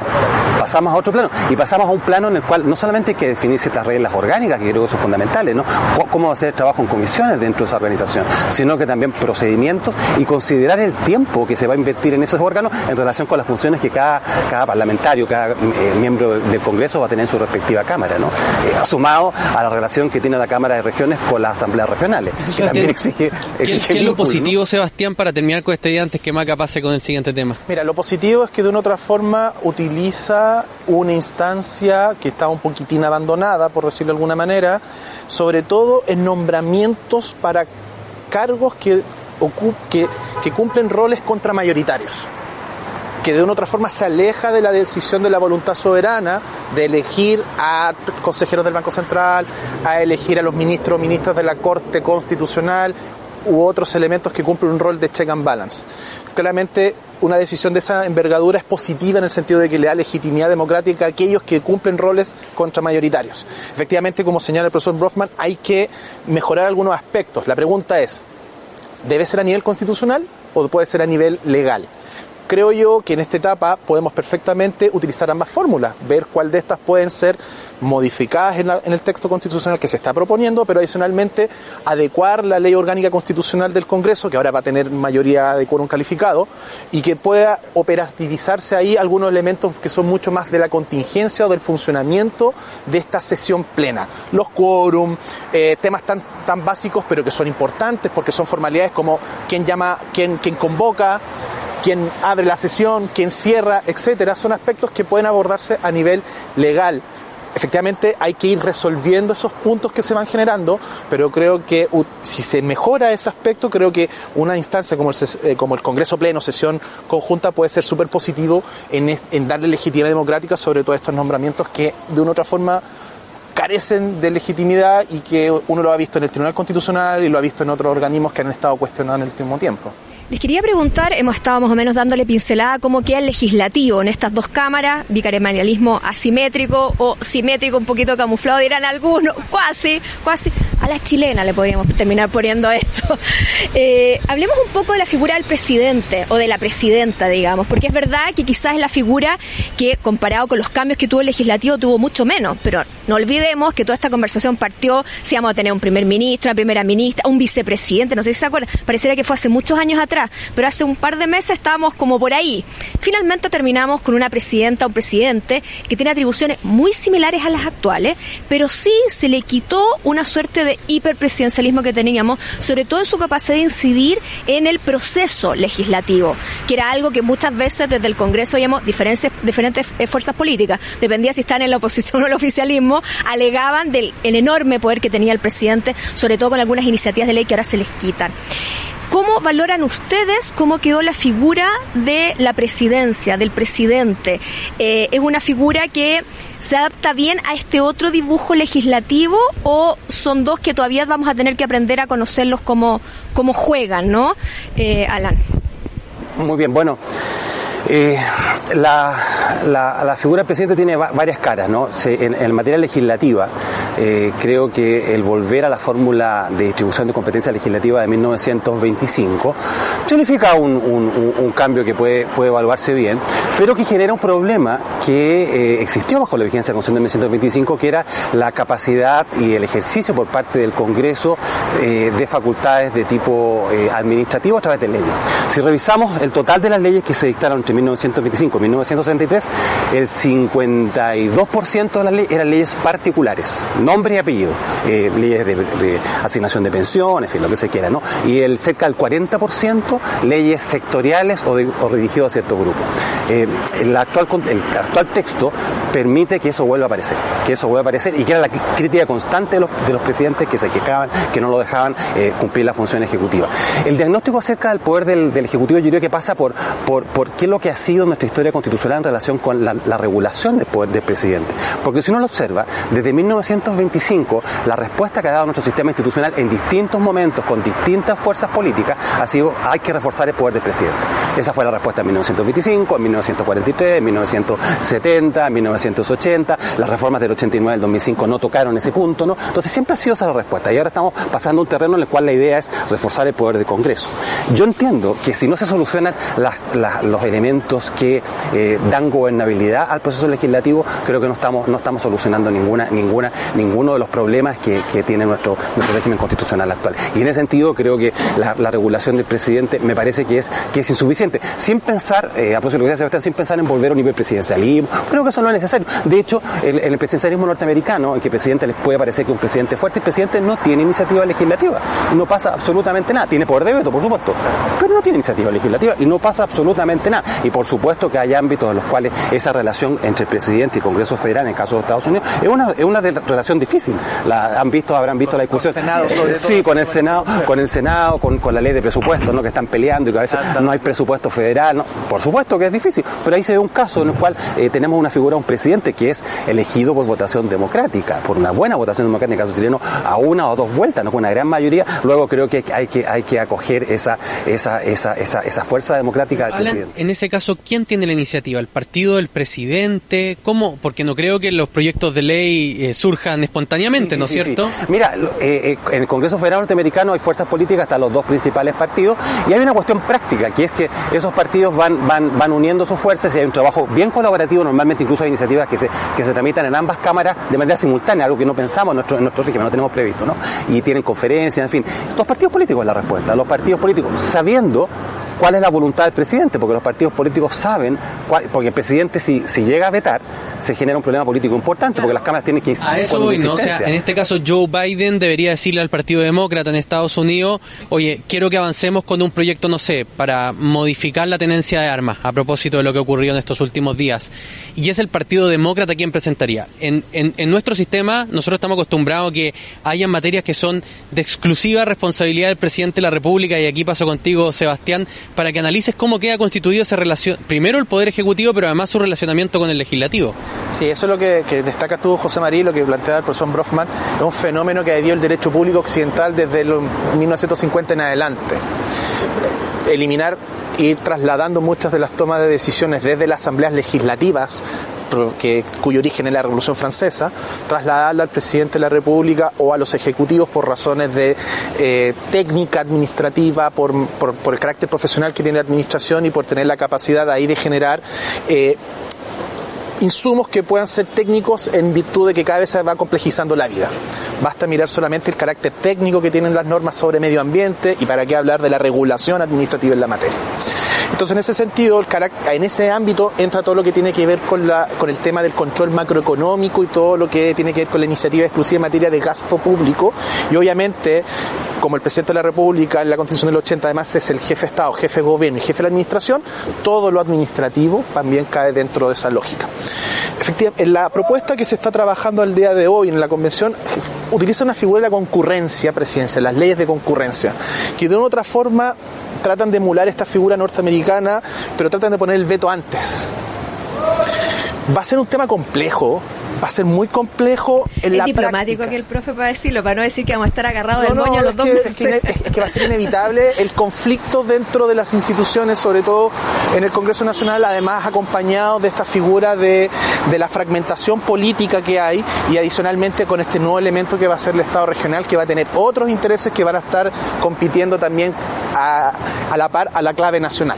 Pasamos a otro plano. Y pasamos a un plano en el cual no solamente hay que definir ciertas reglas orgánicas, que creo que son fundamentales, ¿no? Cómo va a ser el trabajo en comisiones dentro de esa organización, sino que también procedimientos y considerar el tiempo que se va a invertir en esos órganos en relación con las funciones que cada, cada parlamentario, cada eh, miembro del Congreso va a tener en su respectiva Cámara, ¿no? Eh, sumado a la relación que tiene la Cámara de Regiones con las asambleas regionales, que también exige, exige ¿Qué, ¿qué es lo positivo, ¿no? Sebastián, para terminar con este día antes que Maca pase con el siguiente tema? Mira, lo positivo es que de una otra forma utiliza una instancia que está un poquitín abandonada, por decirlo de alguna manera, sobre todo en nombramientos para cargos que que, que cumplen roles contramayoritarios que de una otra forma se aleja de la decisión de la voluntad soberana de elegir a consejeros del Banco Central, a elegir a los ministros o ministras de la Corte Constitucional u otros elementos que cumplen un rol de check and balance. Claramente una decisión de esa envergadura es positiva en el sentido de que le da legitimidad democrática a aquellos que cumplen roles contramayoritarios. Efectivamente, como señala el profesor Brofman, hay que mejorar algunos aspectos. La pregunta es, ¿debe ser a nivel constitucional o puede ser a nivel legal? creo yo que en esta etapa podemos perfectamente utilizar ambas fórmulas, ver cuál de estas pueden ser modificadas en, el texto constitucional que se está proponiendo, pero adicionalmente adecuar la ley orgánica constitucional del Congreso, que ahora va a tener mayoría de quórum calificado, y que pueda operativizarse ahí algunos elementos que son mucho más de la contingencia o del funcionamiento de esta sesión plena. Los quórum, eh, temas tan, tan básicos pero que son importantes porque son formalidades como quién llama, quién, quién convoca, quién abre la sesión, quién cierra, etcétera, son aspectos que pueden abordarse a nivel legal efectivamente hay que ir resolviendo esos puntos que se van generando, pero creo que si se mejora ese aspecto, creo que una instancia como el, eh, como el Congreso Pleno, sesión conjunta, puede ser súper positivo en, en darle legitimidad democrática sobre todos estos nombramientos que de una u otra forma carecen de legitimidad y que uno lo ha visto en el Tribunal Constitucional y lo ha visto en otros organismos que han estado cuestionando en el último tiempo. Les quería preguntar, hemos estado más o menos dándole pincelada cómo queda el legislativo en estas dos cámaras, bicameralismo asimétrico o simétrico, un poquito camuflado, dirán algunos, cuasi, cuasi, a la chilena le podríamos terminar poniendo esto. Eh, hablemos un poco de la figura del presidente o de la presidenta, digamos, porque es verdad que quizás es la figura que comparado con los cambios que tuvo el legislativo tuvo mucho menos, pero no olvidemos que toda esta conversación partió si vamos a tener un primer ministro, una primera ministra, un vicepresidente, no sé si se acuerdan, pareciera que fue hace muchos años atrás pero hace un par de meses estábamos como por ahí. Finalmente terminamos con una presidenta o presidente que tiene atribuciones muy similares a las actuales, pero sí se le quitó una suerte de hiperpresidencialismo que teníamos, sobre todo en su capacidad de incidir en el proceso legislativo, que era algo que muchas veces desde el Congreso diferentes, diferentes eh, fuerzas políticas, dependía si están en la oposición o el oficialismo, alegaban del el enorme poder que tenía el presidente, sobre todo con algunas iniciativas de ley que ahora se les quitan. ¿Cómo valoran ustedes cómo quedó la figura de la presidencia, del presidente? Eh, ¿Es una figura que se adapta bien a este otro dibujo legislativo o son dos que todavía vamos a tener que aprender a conocerlos como, como juegan, ¿no? Eh, Alan. Muy bien, bueno. Eh, la, la, figura del presidente tiene varias caras, ¿no? en, materia legislativa, eh, creo que el volver a la fórmula de distribución de competencia legislativa de 1925 significa un, un, cambio que puede, puede evaluarse bien, pero que genera un problema que eh, existió bajo la vigencia de la Constitución de 1925, que era la capacidad y el ejercicio por parte del Congreso de facultades de tipo administrativo a través de leyes. Si revisamos el total de las leyes que se dictaron entre 1925 y 1963, el 52% de las leyes eran leyes particulares, nombre y apellido, eh, leyes de, asignación de pensiones, lo que se quiera, ¿no? Y el cerca del 40% leyes sectoriales o, de, dirigidas a cierto grupo. Eh, el, actual, texto permite que eso vuelva a aparecer, que eso vuelva a aparecer y que era la crítica constante de los, de los presidentes que se quejaban, que no lo dejaban eh, cumplir la función ejecutiva. El diagnóstico acerca del poder del, Ejecutivo yo creo que pasa por, por, por qué es que ha sido nuestra historia constitucional en relación con la, regulación del poder del presidente. Porque si uno lo observa, desde 1925 la respuesta que ha dado nuestro sistema institucional en distintos momentos con distintas fuerzas políticas ha sido hay que reforzar el poder del presidente. Esa fue la respuesta en 1925, en 1943, en 1970, en 1980. Las reformas del 89 y del 2005 no tocaron ese punto, ¿no? Entonces siempre ha sido esa la respuesta. Y ahora estamos pasando a un terreno en el cual la idea es reforzar el poder del Congreso. Yo entiendo que si no se solucionan los elementos que eh, dan gobernabilidad al proceso legislativo, creo que no estamos, no estamos solucionando ninguna, ninguna, ninguno de los problemas que, tiene nuestro, nuestro régimen constitucional actual. Y en ese sentido creo que la, regulación del presidente me parece que es, que es insuficiente. Sin pensar, eh, a propósito de lo que Sebastián, sin pensar en volver a un nivel presidencialismo, creo que eso no es necesario. De hecho, en el, presidencialismo norteamericano, en que el presidente les puede parecer que un presidente fuerte, el presidente no tiene iniciativa legislativa. No pasa absolutamente nada. Tiene poder de veto, por supuesto, pero no tiene iniciativa legislativa y no pasa absolutamente nada. Y por supuesto que hay ámbitos en los cuales esa relación entre el presidente y el Congreso Federal, en el caso de Estados Unidos, es una, es una relación difícil. La, han visto, habrán visto la discusión. Con el Senado, sobre todo. Sí, con el Senado, con el Senado, con, con la ley de presupuesto, ¿no? que están peleando y que a veces no hay presupuesto federal. ¿no? Por supuesto que es difícil, pero ahí se ve un caso en el cual eh, tenemos una figura, un presidente que es elegido por votación democrática, por una buena votación democrática en el caso chileno, a una o dos vueltas, no con una gran mayoría. Luego creo que hay que, hay que acoger esa, esa, esa, esa, esa fuerza democrática del presidente. En ese caso, ¿quién tiene la iniciativa? ¿El partido del presidente? ¿Cómo? Porque no creo que los proyectos de ley eh, surjan espontáneamente, ¿no es cierto? Mira, eh, eh, en el Congreso Federal Norteamericano hay fuerzas políticas hasta los dos principales partidos y hay una cuestión práctica, que es que esos partidos van, van, van uniendo sus fuerzas y hay un trabajo bien colaborativo, normalmente incluso hay iniciativas que se, que se tramitan en ambas cámaras de manera simultánea, algo que no pensamos en nuestro, en nuestro régimen, no tenemos previsto, ¿no? Y tienen conferencias, en fin. Los partidos políticos es la respuesta, los partidos políticos sabiendo cuál es la voluntad del presidente, porque los partidos políticos saben, cuál, porque el presidente si, si llega a vetar, se genera un problema político importante, porque las cámaras tienen que... A eso voy, ¿no? O sea, en este caso Joe Biden debería decirle al Partido Demócrata en Estados Unidos, oye, quiero que avancemos con un proyecto, no sé, para modificar la tenencia de armas, a propósito de lo que ocurrió en estos últimos días. Y es el Partido Demócrata quien presentaría. En, en, en nuestro sistema, nosotros estamos acostumbrados a que hayan materias que son de exclusiva responsabilidad del presidente de la República, y aquí paso contigo, Sebastián, para que analices cómo queda constituido esa relación, primero el Poder Ejecutivo, pero además su relacionamiento con el Legislativo. Sí, eso es lo que, destaca tú, José María, lo que plantea el profesor Brofman, es un fenómeno que ha vivido el derecho público occidental desde los 1950 en adelante. Eliminar ir trasladando muchas de las tomas de decisiones desde las asambleas legislativas cuyo origen es la Revolución Francesa, trasladarla al presidente de la República o a los ejecutivos por razones de eh, técnica administrativa, por, el carácter profesional que tiene la administración y por tener la capacidad ahí de generar eh, insumos que puedan ser técnicos en virtud de que cada vez se va complejizando la vida. Basta mirar solamente el carácter técnico que tienen las normas sobre medio ambiente y para qué hablar de la regulación administrativa en la materia. Entonces, en ese sentido, en ese ámbito entra todo lo que tiene que ver con, la, con el tema del control macroeconómico y todo lo que tiene que ver con la iniciativa exclusiva en materia de gasto público. Y obviamente, como el presidente de la República en la Constitución del 80 además es el jefe de Estado, jefe de gobierno y jefe de la administración, todo lo administrativo también cae dentro de esa lógica. Efectivamente, en la propuesta que se está trabajando al día de hoy en la convención utiliza una figura de la concurrencia presidencial, las leyes de concurrencia, que de una otra forma tratan de emular esta figura norteamericana, pero tratan de poner el veto antes. Va a ser un tema complejo, va a ser muy complejo en es la diplomático práctica. que el profe para decirlo, para no decir que vamos a estar agarrados No, del no, moño es los dos que, meses. es que- es que va a ser inevitable el conflicto dentro de las instituciones, sobre todo en el Congreso Nacional, además acompañado de esta figura de, de la fragmentación política que hay y adicionalmente con este nuevo elemento que va a ser el Estado regional, que va a tener otros intereses que van a estar compitiendo también a, a la par a la clave nacional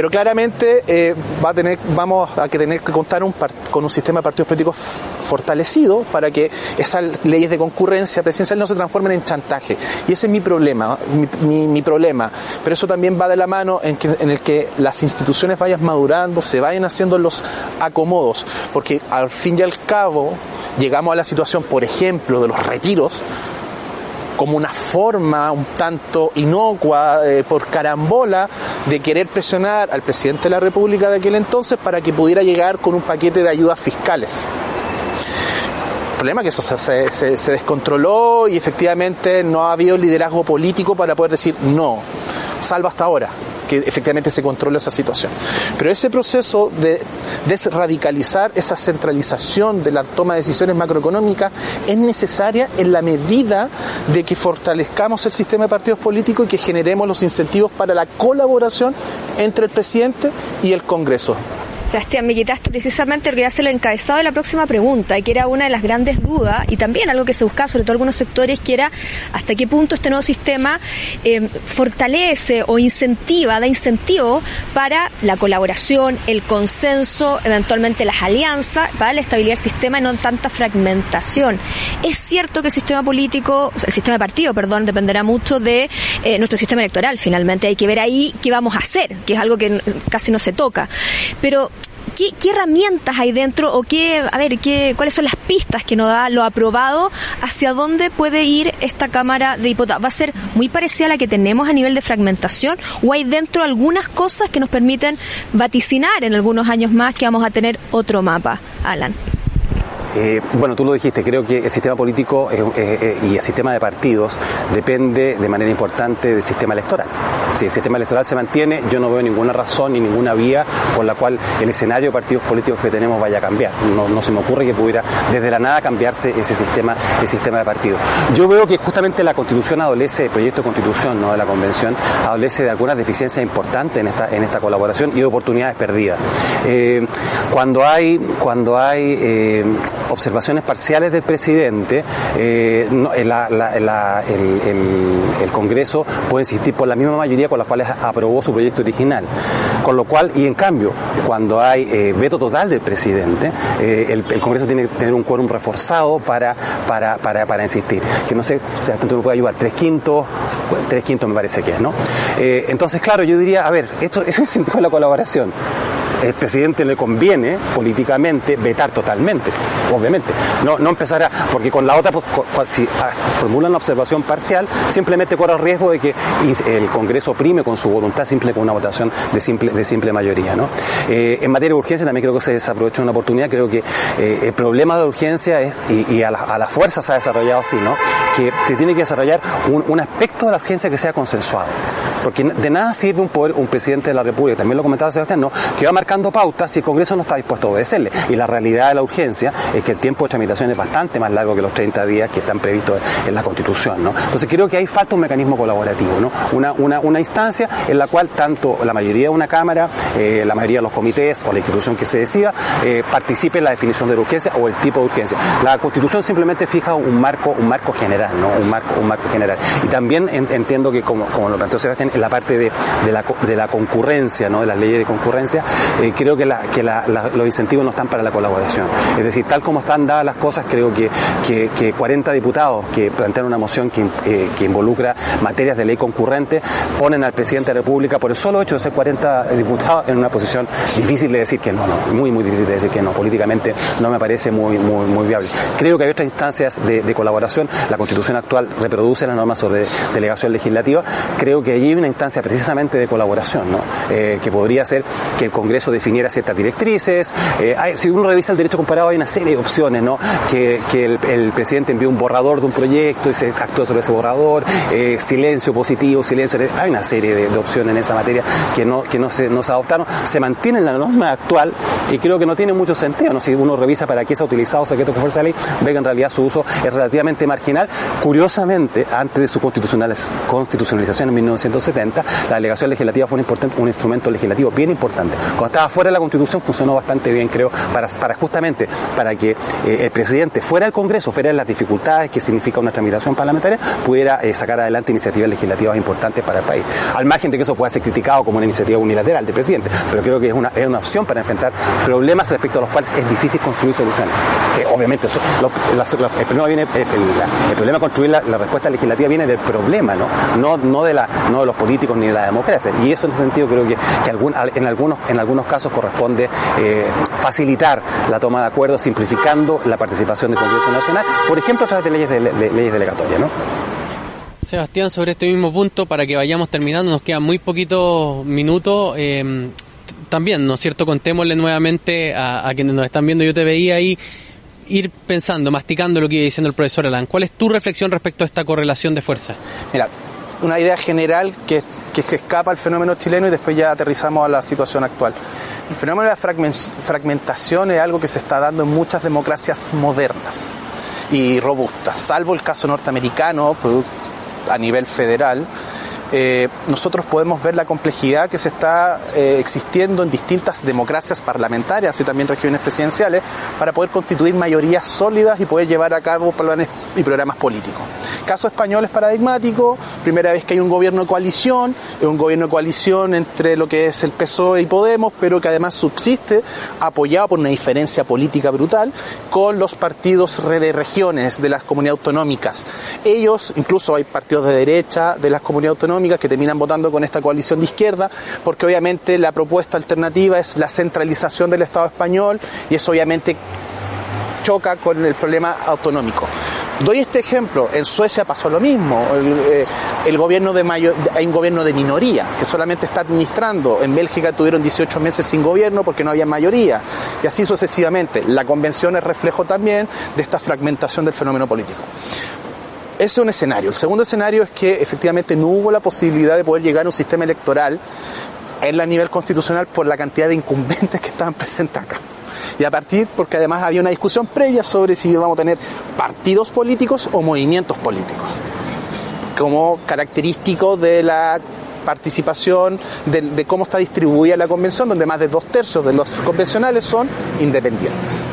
pero claramente eh, va a tener, vamos a tener que contar un par- con un sistema de partidos políticos fortalecido para que esas leyes de concurrencia presidencial no se transformen en chantaje. Y ese es mi problema, mi- mi problema. Pero eso también va de la mano en, que, en el que las instituciones vayan madurando, se vayan haciendo los acomodos, porque al fin y al cabo llegamos a la situación, por ejemplo, de los retiros, como una forma un tanto inocua, eh, por carambola, de querer presionar al presidente de la República de aquel entonces para que pudiera llegar con un paquete de ayudas fiscales. Problema que eso se- se descontroló y efectivamente no ha habido liderazgo político para poder decir no, salvo hasta ahora que efectivamente se controla esa situación. Pero ese proceso de desradicalizar esa centralización de la toma de decisiones macroeconómicas es necesaria en la medida de que fortalezcamos el sistema de partidos políticos y que generemos los incentivos para la colaboración entre el presidente y el Congreso. Sebastián, me quitaste precisamente lo que iba a ser el encabezado de la próxima pregunta, que era una de las grandes dudas, y también algo que se buscaba, sobre todo algunos sectores, que era hasta qué punto este nuevo sistema eh, fortalece o incentiva, da incentivo para la colaboración, el consenso, eventualmente las alianzas, para la estabilidad del sistema y no tanta fragmentación. Cierto que el sistema político, el sistema de partido, perdón, dependerá mucho de eh, nuestro sistema electoral, finalmente. Hay que ver ahí qué vamos a hacer, que es algo que casi no se toca. Pero ¿Qué, qué herramientas hay dentro o qué, a ver, qué, cuáles son las pistas que nos da lo aprobado hacia dónde puede ir esta Cámara de Diputados? ¿Va a ser muy parecida a la que tenemos a nivel de fragmentación o hay dentro algunas cosas que nos permiten vaticinar en algunos años más que vamos a tener otro mapa? Alan. Eh, bueno, tú lo dijiste, creo que el sistema político eh, eh, y el sistema de partidos depende de manera importante del sistema electoral. Si el sistema electoral se mantiene, yo no veo ninguna razón ni ninguna vía por la cual el escenario de partidos políticos que tenemos vaya a cambiar. No, se me ocurre que pudiera desde la nada cambiarse ese sistema, el sistema de partidos. Yo veo que justamente la constitución adolece, el proyecto de constitución ¿no? de la convención, adolece de algunas deficiencias importantes en esta, en esta colaboración y de oportunidades perdidas. Cuando hay, cuando hay observaciones parciales del presidente, eh, el, Congreso puede insistir por la misma mayoría con la cual aprobó su proyecto original. Con lo cual, y en cambio, cuando hay veto total del presidente, el, Congreso tiene que tener un quórum reforzado para, para, para, insistir. Que no sé, o sea, tú me puede ayudar, tres quintos, tres quintos me parece que es, ¿no? entonces, claro, yo diría, a ver, esto, eso es el sentido de la colaboración el presidente le conviene políticamente vetar totalmente, obviamente. No, no empezar a, porque con la otra, pues, si ah, formulan una observación parcial, simplemente corre el riesgo de que el Congreso prime con su voluntad simple con una votación de simple, de simple mayoría. ¿no? Eh, en materia de urgencia también creo que se desaprovecha una oportunidad, creo que eh, el problema de urgencia es, y, a, la, fuerza se ha desarrollado así, ¿no? que se tiene que desarrollar un aspecto de la urgencia que sea consensuado. Porque de nada sirve un poder, un presidente de la República, también lo comentaba Sebastián, ¿no? que va marcando pautas si el Congreso no está dispuesto a obedecerle. Y la realidad de la urgencia es que el tiempo de tramitación es bastante más largo que los 30 días que están previstos en la Constitución. ¿no? Entonces creo que ahí falta un mecanismo colaborativo, ¿no? una, una, una instancia en la cual tanto la mayoría de una Cámara, eh, la mayoría de los comités o la institución que se decida eh, participe en la definición de la urgencia o el tipo de urgencia. La Constitución simplemente fija un marco, un marco general, ¿no? un, marco, un marco general. Y también entiendo que, como, como lo planteó Sebastián, en la parte de, la, de la concurrencia, ¿no? de las leyes de concurrencia, eh, creo que, que los incentivos no están para la colaboración. Es decir, tal como están dadas las cosas, creo que, que, 40 diputados que plantean una moción que, eh, que, involucra materias de ley concurrente ponen al presidente de la República por el solo hecho de ser 40 diputados en una posición difícil de decir que no, no, muy, muy difícil de decir que no. Políticamente no me parece muy, muy, viable. Creo que hay otras instancias de, de colaboración. La Constitución actual reproduce la norma sobre delegación legislativa. Creo que allí una instancia precisamente de colaboración, ¿no? Eh, que podría ser que el Congreso definiera ciertas directrices. Eh, si uno revisa el derecho comparado hay una serie de opciones, ¿no? que, el, presidente envió un borrador de un proyecto y se actuó sobre ese borrador, eh, silencio positivo, silencio... Hay una serie de, opciones en esa materia que no, se, no se adoptaron. Se mantiene en la norma actual y creo que no tiene mucho sentido. Si uno revisa para qué se ha utilizado secreto con fuerza de ley, ve que en realidad su uso es relativamente marginal. Curiosamente, antes de su constitucionalización en 1970, la delegación legislativa fue un, instrumento legislativo bien importante. Cuando estaba fuera de la Constitución funcionó bastante bien, creo, para, justamente para que eh, el presidente fuera del Congreso, fuera de las dificultades que significa una tramitación parlamentaria, pudiera eh, sacar adelante iniciativas legislativas importantes para el país. Al margen de que eso pueda ser criticado como una iniciativa unilateral del presidente, pero creo que es una, es una opción para enfrentar problemas respecto a los cuales es difícil construir soluciones. Que obviamente el, problema viene, el, problema de construir la, respuesta legislativa viene del problema, ¿no? No, no, de la, no de los políticos ni de la democracia. Y eso en ese sentido creo que, que algún, en, algunos, en algunos casos corresponde eh, facilitar la toma de acuerdos, simplificando la participación del Congreso Nacional, por ejemplo, a través de leyes, de, leyes delegatorias. ¿no? Sebastián, sobre este mismo punto, para que vayamos terminando, nos quedan muy poquitos minutos. Eh, también, ¿no es cierto? Contémosle nuevamente a, a, quienes nos están viendo. Yo te veía ahí ir pensando, masticando lo que iba diciendo el profesor Alan. ¿Cuál es tu reflexión respecto a esta correlación de fuerza? Mira, una idea general que, que escapa al fenómeno chileno y después ya aterrizamos a la situación actual. El fenómeno de la fragmentación es algo que se está dando en muchas democracias modernas y robustas, salvo el caso norteamericano a nivel federal, eh, nosotros podemos ver la complejidad que se está eh, existiendo en distintas democracias parlamentarias y también regiones presidenciales para poder constituir mayorías sólidas y poder llevar a cabo planes y programas políticos. Caso español es paradigmático, primera vez que hay un gobierno de coalición, un gobierno de coalición entre lo que es el PSOE y Podemos, pero que además subsiste apoyado por una diferencia política brutal con los partidos de regiones de las comunidades autonómicas. Ellos, incluso hay partidos de derecha de las comunidades autonómicas, que terminan votando con esta coalición de izquierda, porque obviamente la propuesta alternativa es la centralización del Estado español y eso obviamente choca con el problema autonómico. Doy este ejemplo, en Suecia pasó lo mismo, el, eh, gobierno de mayo, hay un gobierno de minoría que solamente está administrando, en Bélgica tuvieron 18 meses sin gobierno porque no había mayoría, y así sucesivamente. La convención es reflejo también de esta fragmentación del fenómeno político. Ese es un escenario. El segundo escenario es que efectivamente no hubo la posibilidad de poder llegar a un sistema electoral en la nivel constitucional por la cantidad de incumbentes que estaban presentes acá. Y a partir, porque además había una discusión previa sobre si vamos a tener partidos políticos o movimientos políticos, como característico de la participación de, cómo está distribuida la convención, donde más de dos tercios de los convencionales son independientes.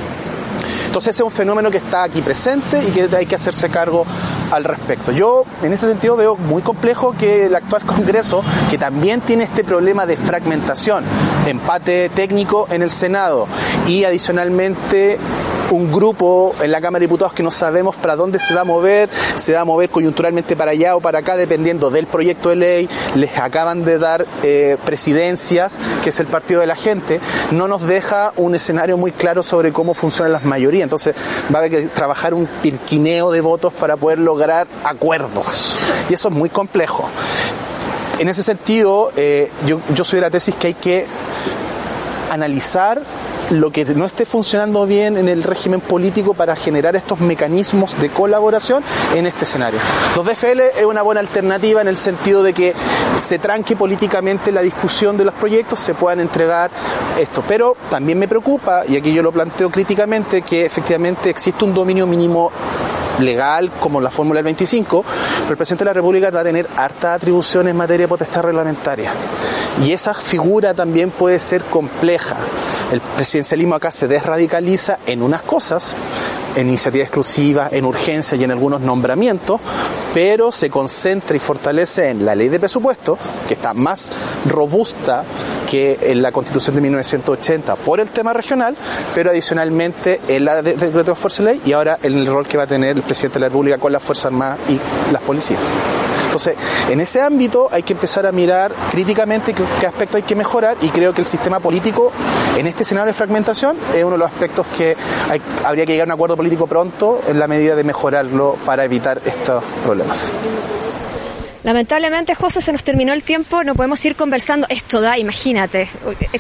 Entonces ese es un fenómeno que está aquí presente y que hay que hacerse cargo al respecto. Yo en ese sentido veo muy complejo que el actual Congreso, que también tiene este problema de fragmentación, empate técnico en el Senado y adicionalmente un grupo en la Cámara de Diputados que no sabemos para dónde se va a mover, se va a mover coyunturalmente para allá o para acá dependiendo del proyecto de ley, les acaban de dar eh, presidencias, que es el partido de la gente, no nos deja un escenario muy claro sobre cómo funcionan las mayorías, entonces va a haber que trabajar un pirquineo de votos para poder lograr acuerdos. Y eso es muy complejo. En ese sentido, eh, yo, yo soy de la tesis que hay que analizar lo que no esté funcionando bien en el régimen político para generar estos mecanismos de colaboración en este escenario. Los DFL es una buena alternativa en el sentido de que se tranque políticamente la discusión de los proyectos, se puedan entregar esto. Pero también me preocupa, y aquí yo lo planteo críticamente, que efectivamente existe un dominio mínimo legal como la Fórmula del 25, pero el presidente de la República va a tener hartas atribuciones en materia de potestad reglamentaria. Y esa figura también puede ser compleja. El presidencialismo acá se desradicaliza en unas cosas, en iniciativa exclusiva, en urgencia y en algunos nombramientos, pero se concentra y fortalece en la ley de presupuestos, que está más robusta que en la constitución de 1980 por el tema regional, pero adicionalmente en la decreto de fuerza de ley y ahora en el rol que va a tener el presidente de la República con las Fuerzas Armadas y las policías. Entonces, en ese ámbito hay que empezar a mirar críticamente qué, qué aspectos hay que mejorar y creo que el sistema político en este escenario de fragmentación es uno de los aspectos que habría que llegar a un acuerdo político pronto en la medida de mejorarlo para evitar estos problemas. Lamentablemente, José, se nos terminó el tiempo, no podemos ir conversando. Esto da, imagínate.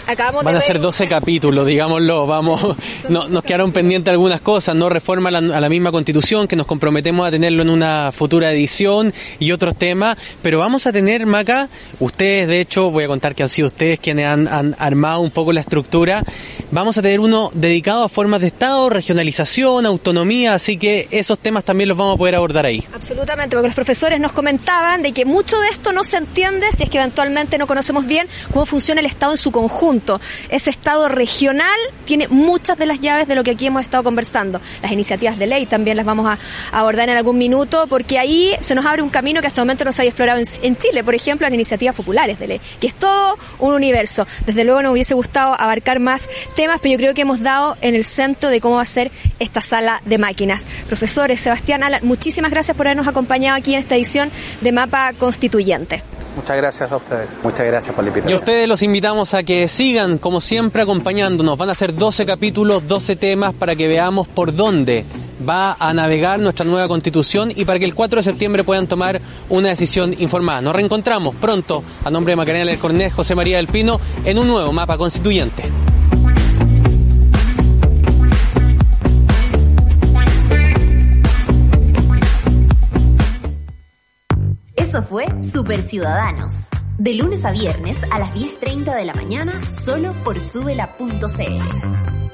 Acabamos Van a ser 12 capítulos, digámoslo. Vamos, no, nos quedaron pendientes algunas cosas, no reforma a la, misma constitución, que nos comprometemos a tenerlo en una futura edición y otros temas. Pero vamos a tener, Maca, ustedes, de hecho, voy a contar que han sido ustedes quienes han, han armado un poco la estructura. Vamos a tener uno dedicado a formas de Estado, regionalización, autonomía, así que esos temas también los vamos a poder abordar ahí. Absolutamente, porque los profesores nos comentaban de que mucho de esto no se entiende si es que eventualmente no conocemos bien cómo funciona el Estado en su conjunto. Ese Estado regional tiene muchas de las llaves de lo que aquí hemos estado conversando. Las iniciativas de ley también las vamos a abordar en algún minuto, porque ahí se nos abre un camino que hasta el momento no se haya explorado en, Chile, por ejemplo, las iniciativas populares de ley, que es todo un universo. Desde luego nos hubiese gustado abarcar más temas, pero yo creo que hemos dado en el centro de cómo va a ser esta sala de máquinas. Profesores, Sebastián Alan, muchísimas gracias por habernos acompañado aquí en esta edición de Mapa constituyente. Muchas gracias a ustedes. Muchas gracias por la invitación. Y a ustedes los invitamos a que sigan, como siempre, acompañándonos. Van a ser 12 capítulos, 12 temas para que veamos por dónde va a navegar nuestra nueva constitución y para que el 4 de septiembre puedan tomar una decisión informada. Nos reencontramos pronto, a nombre de Macarena del Cornet, José María del Pino, en un nuevo mapa constituyente. Eso fue Super Ciudadanos. De lunes a viernes a las 10.30 de la mañana, solo por subela.cl.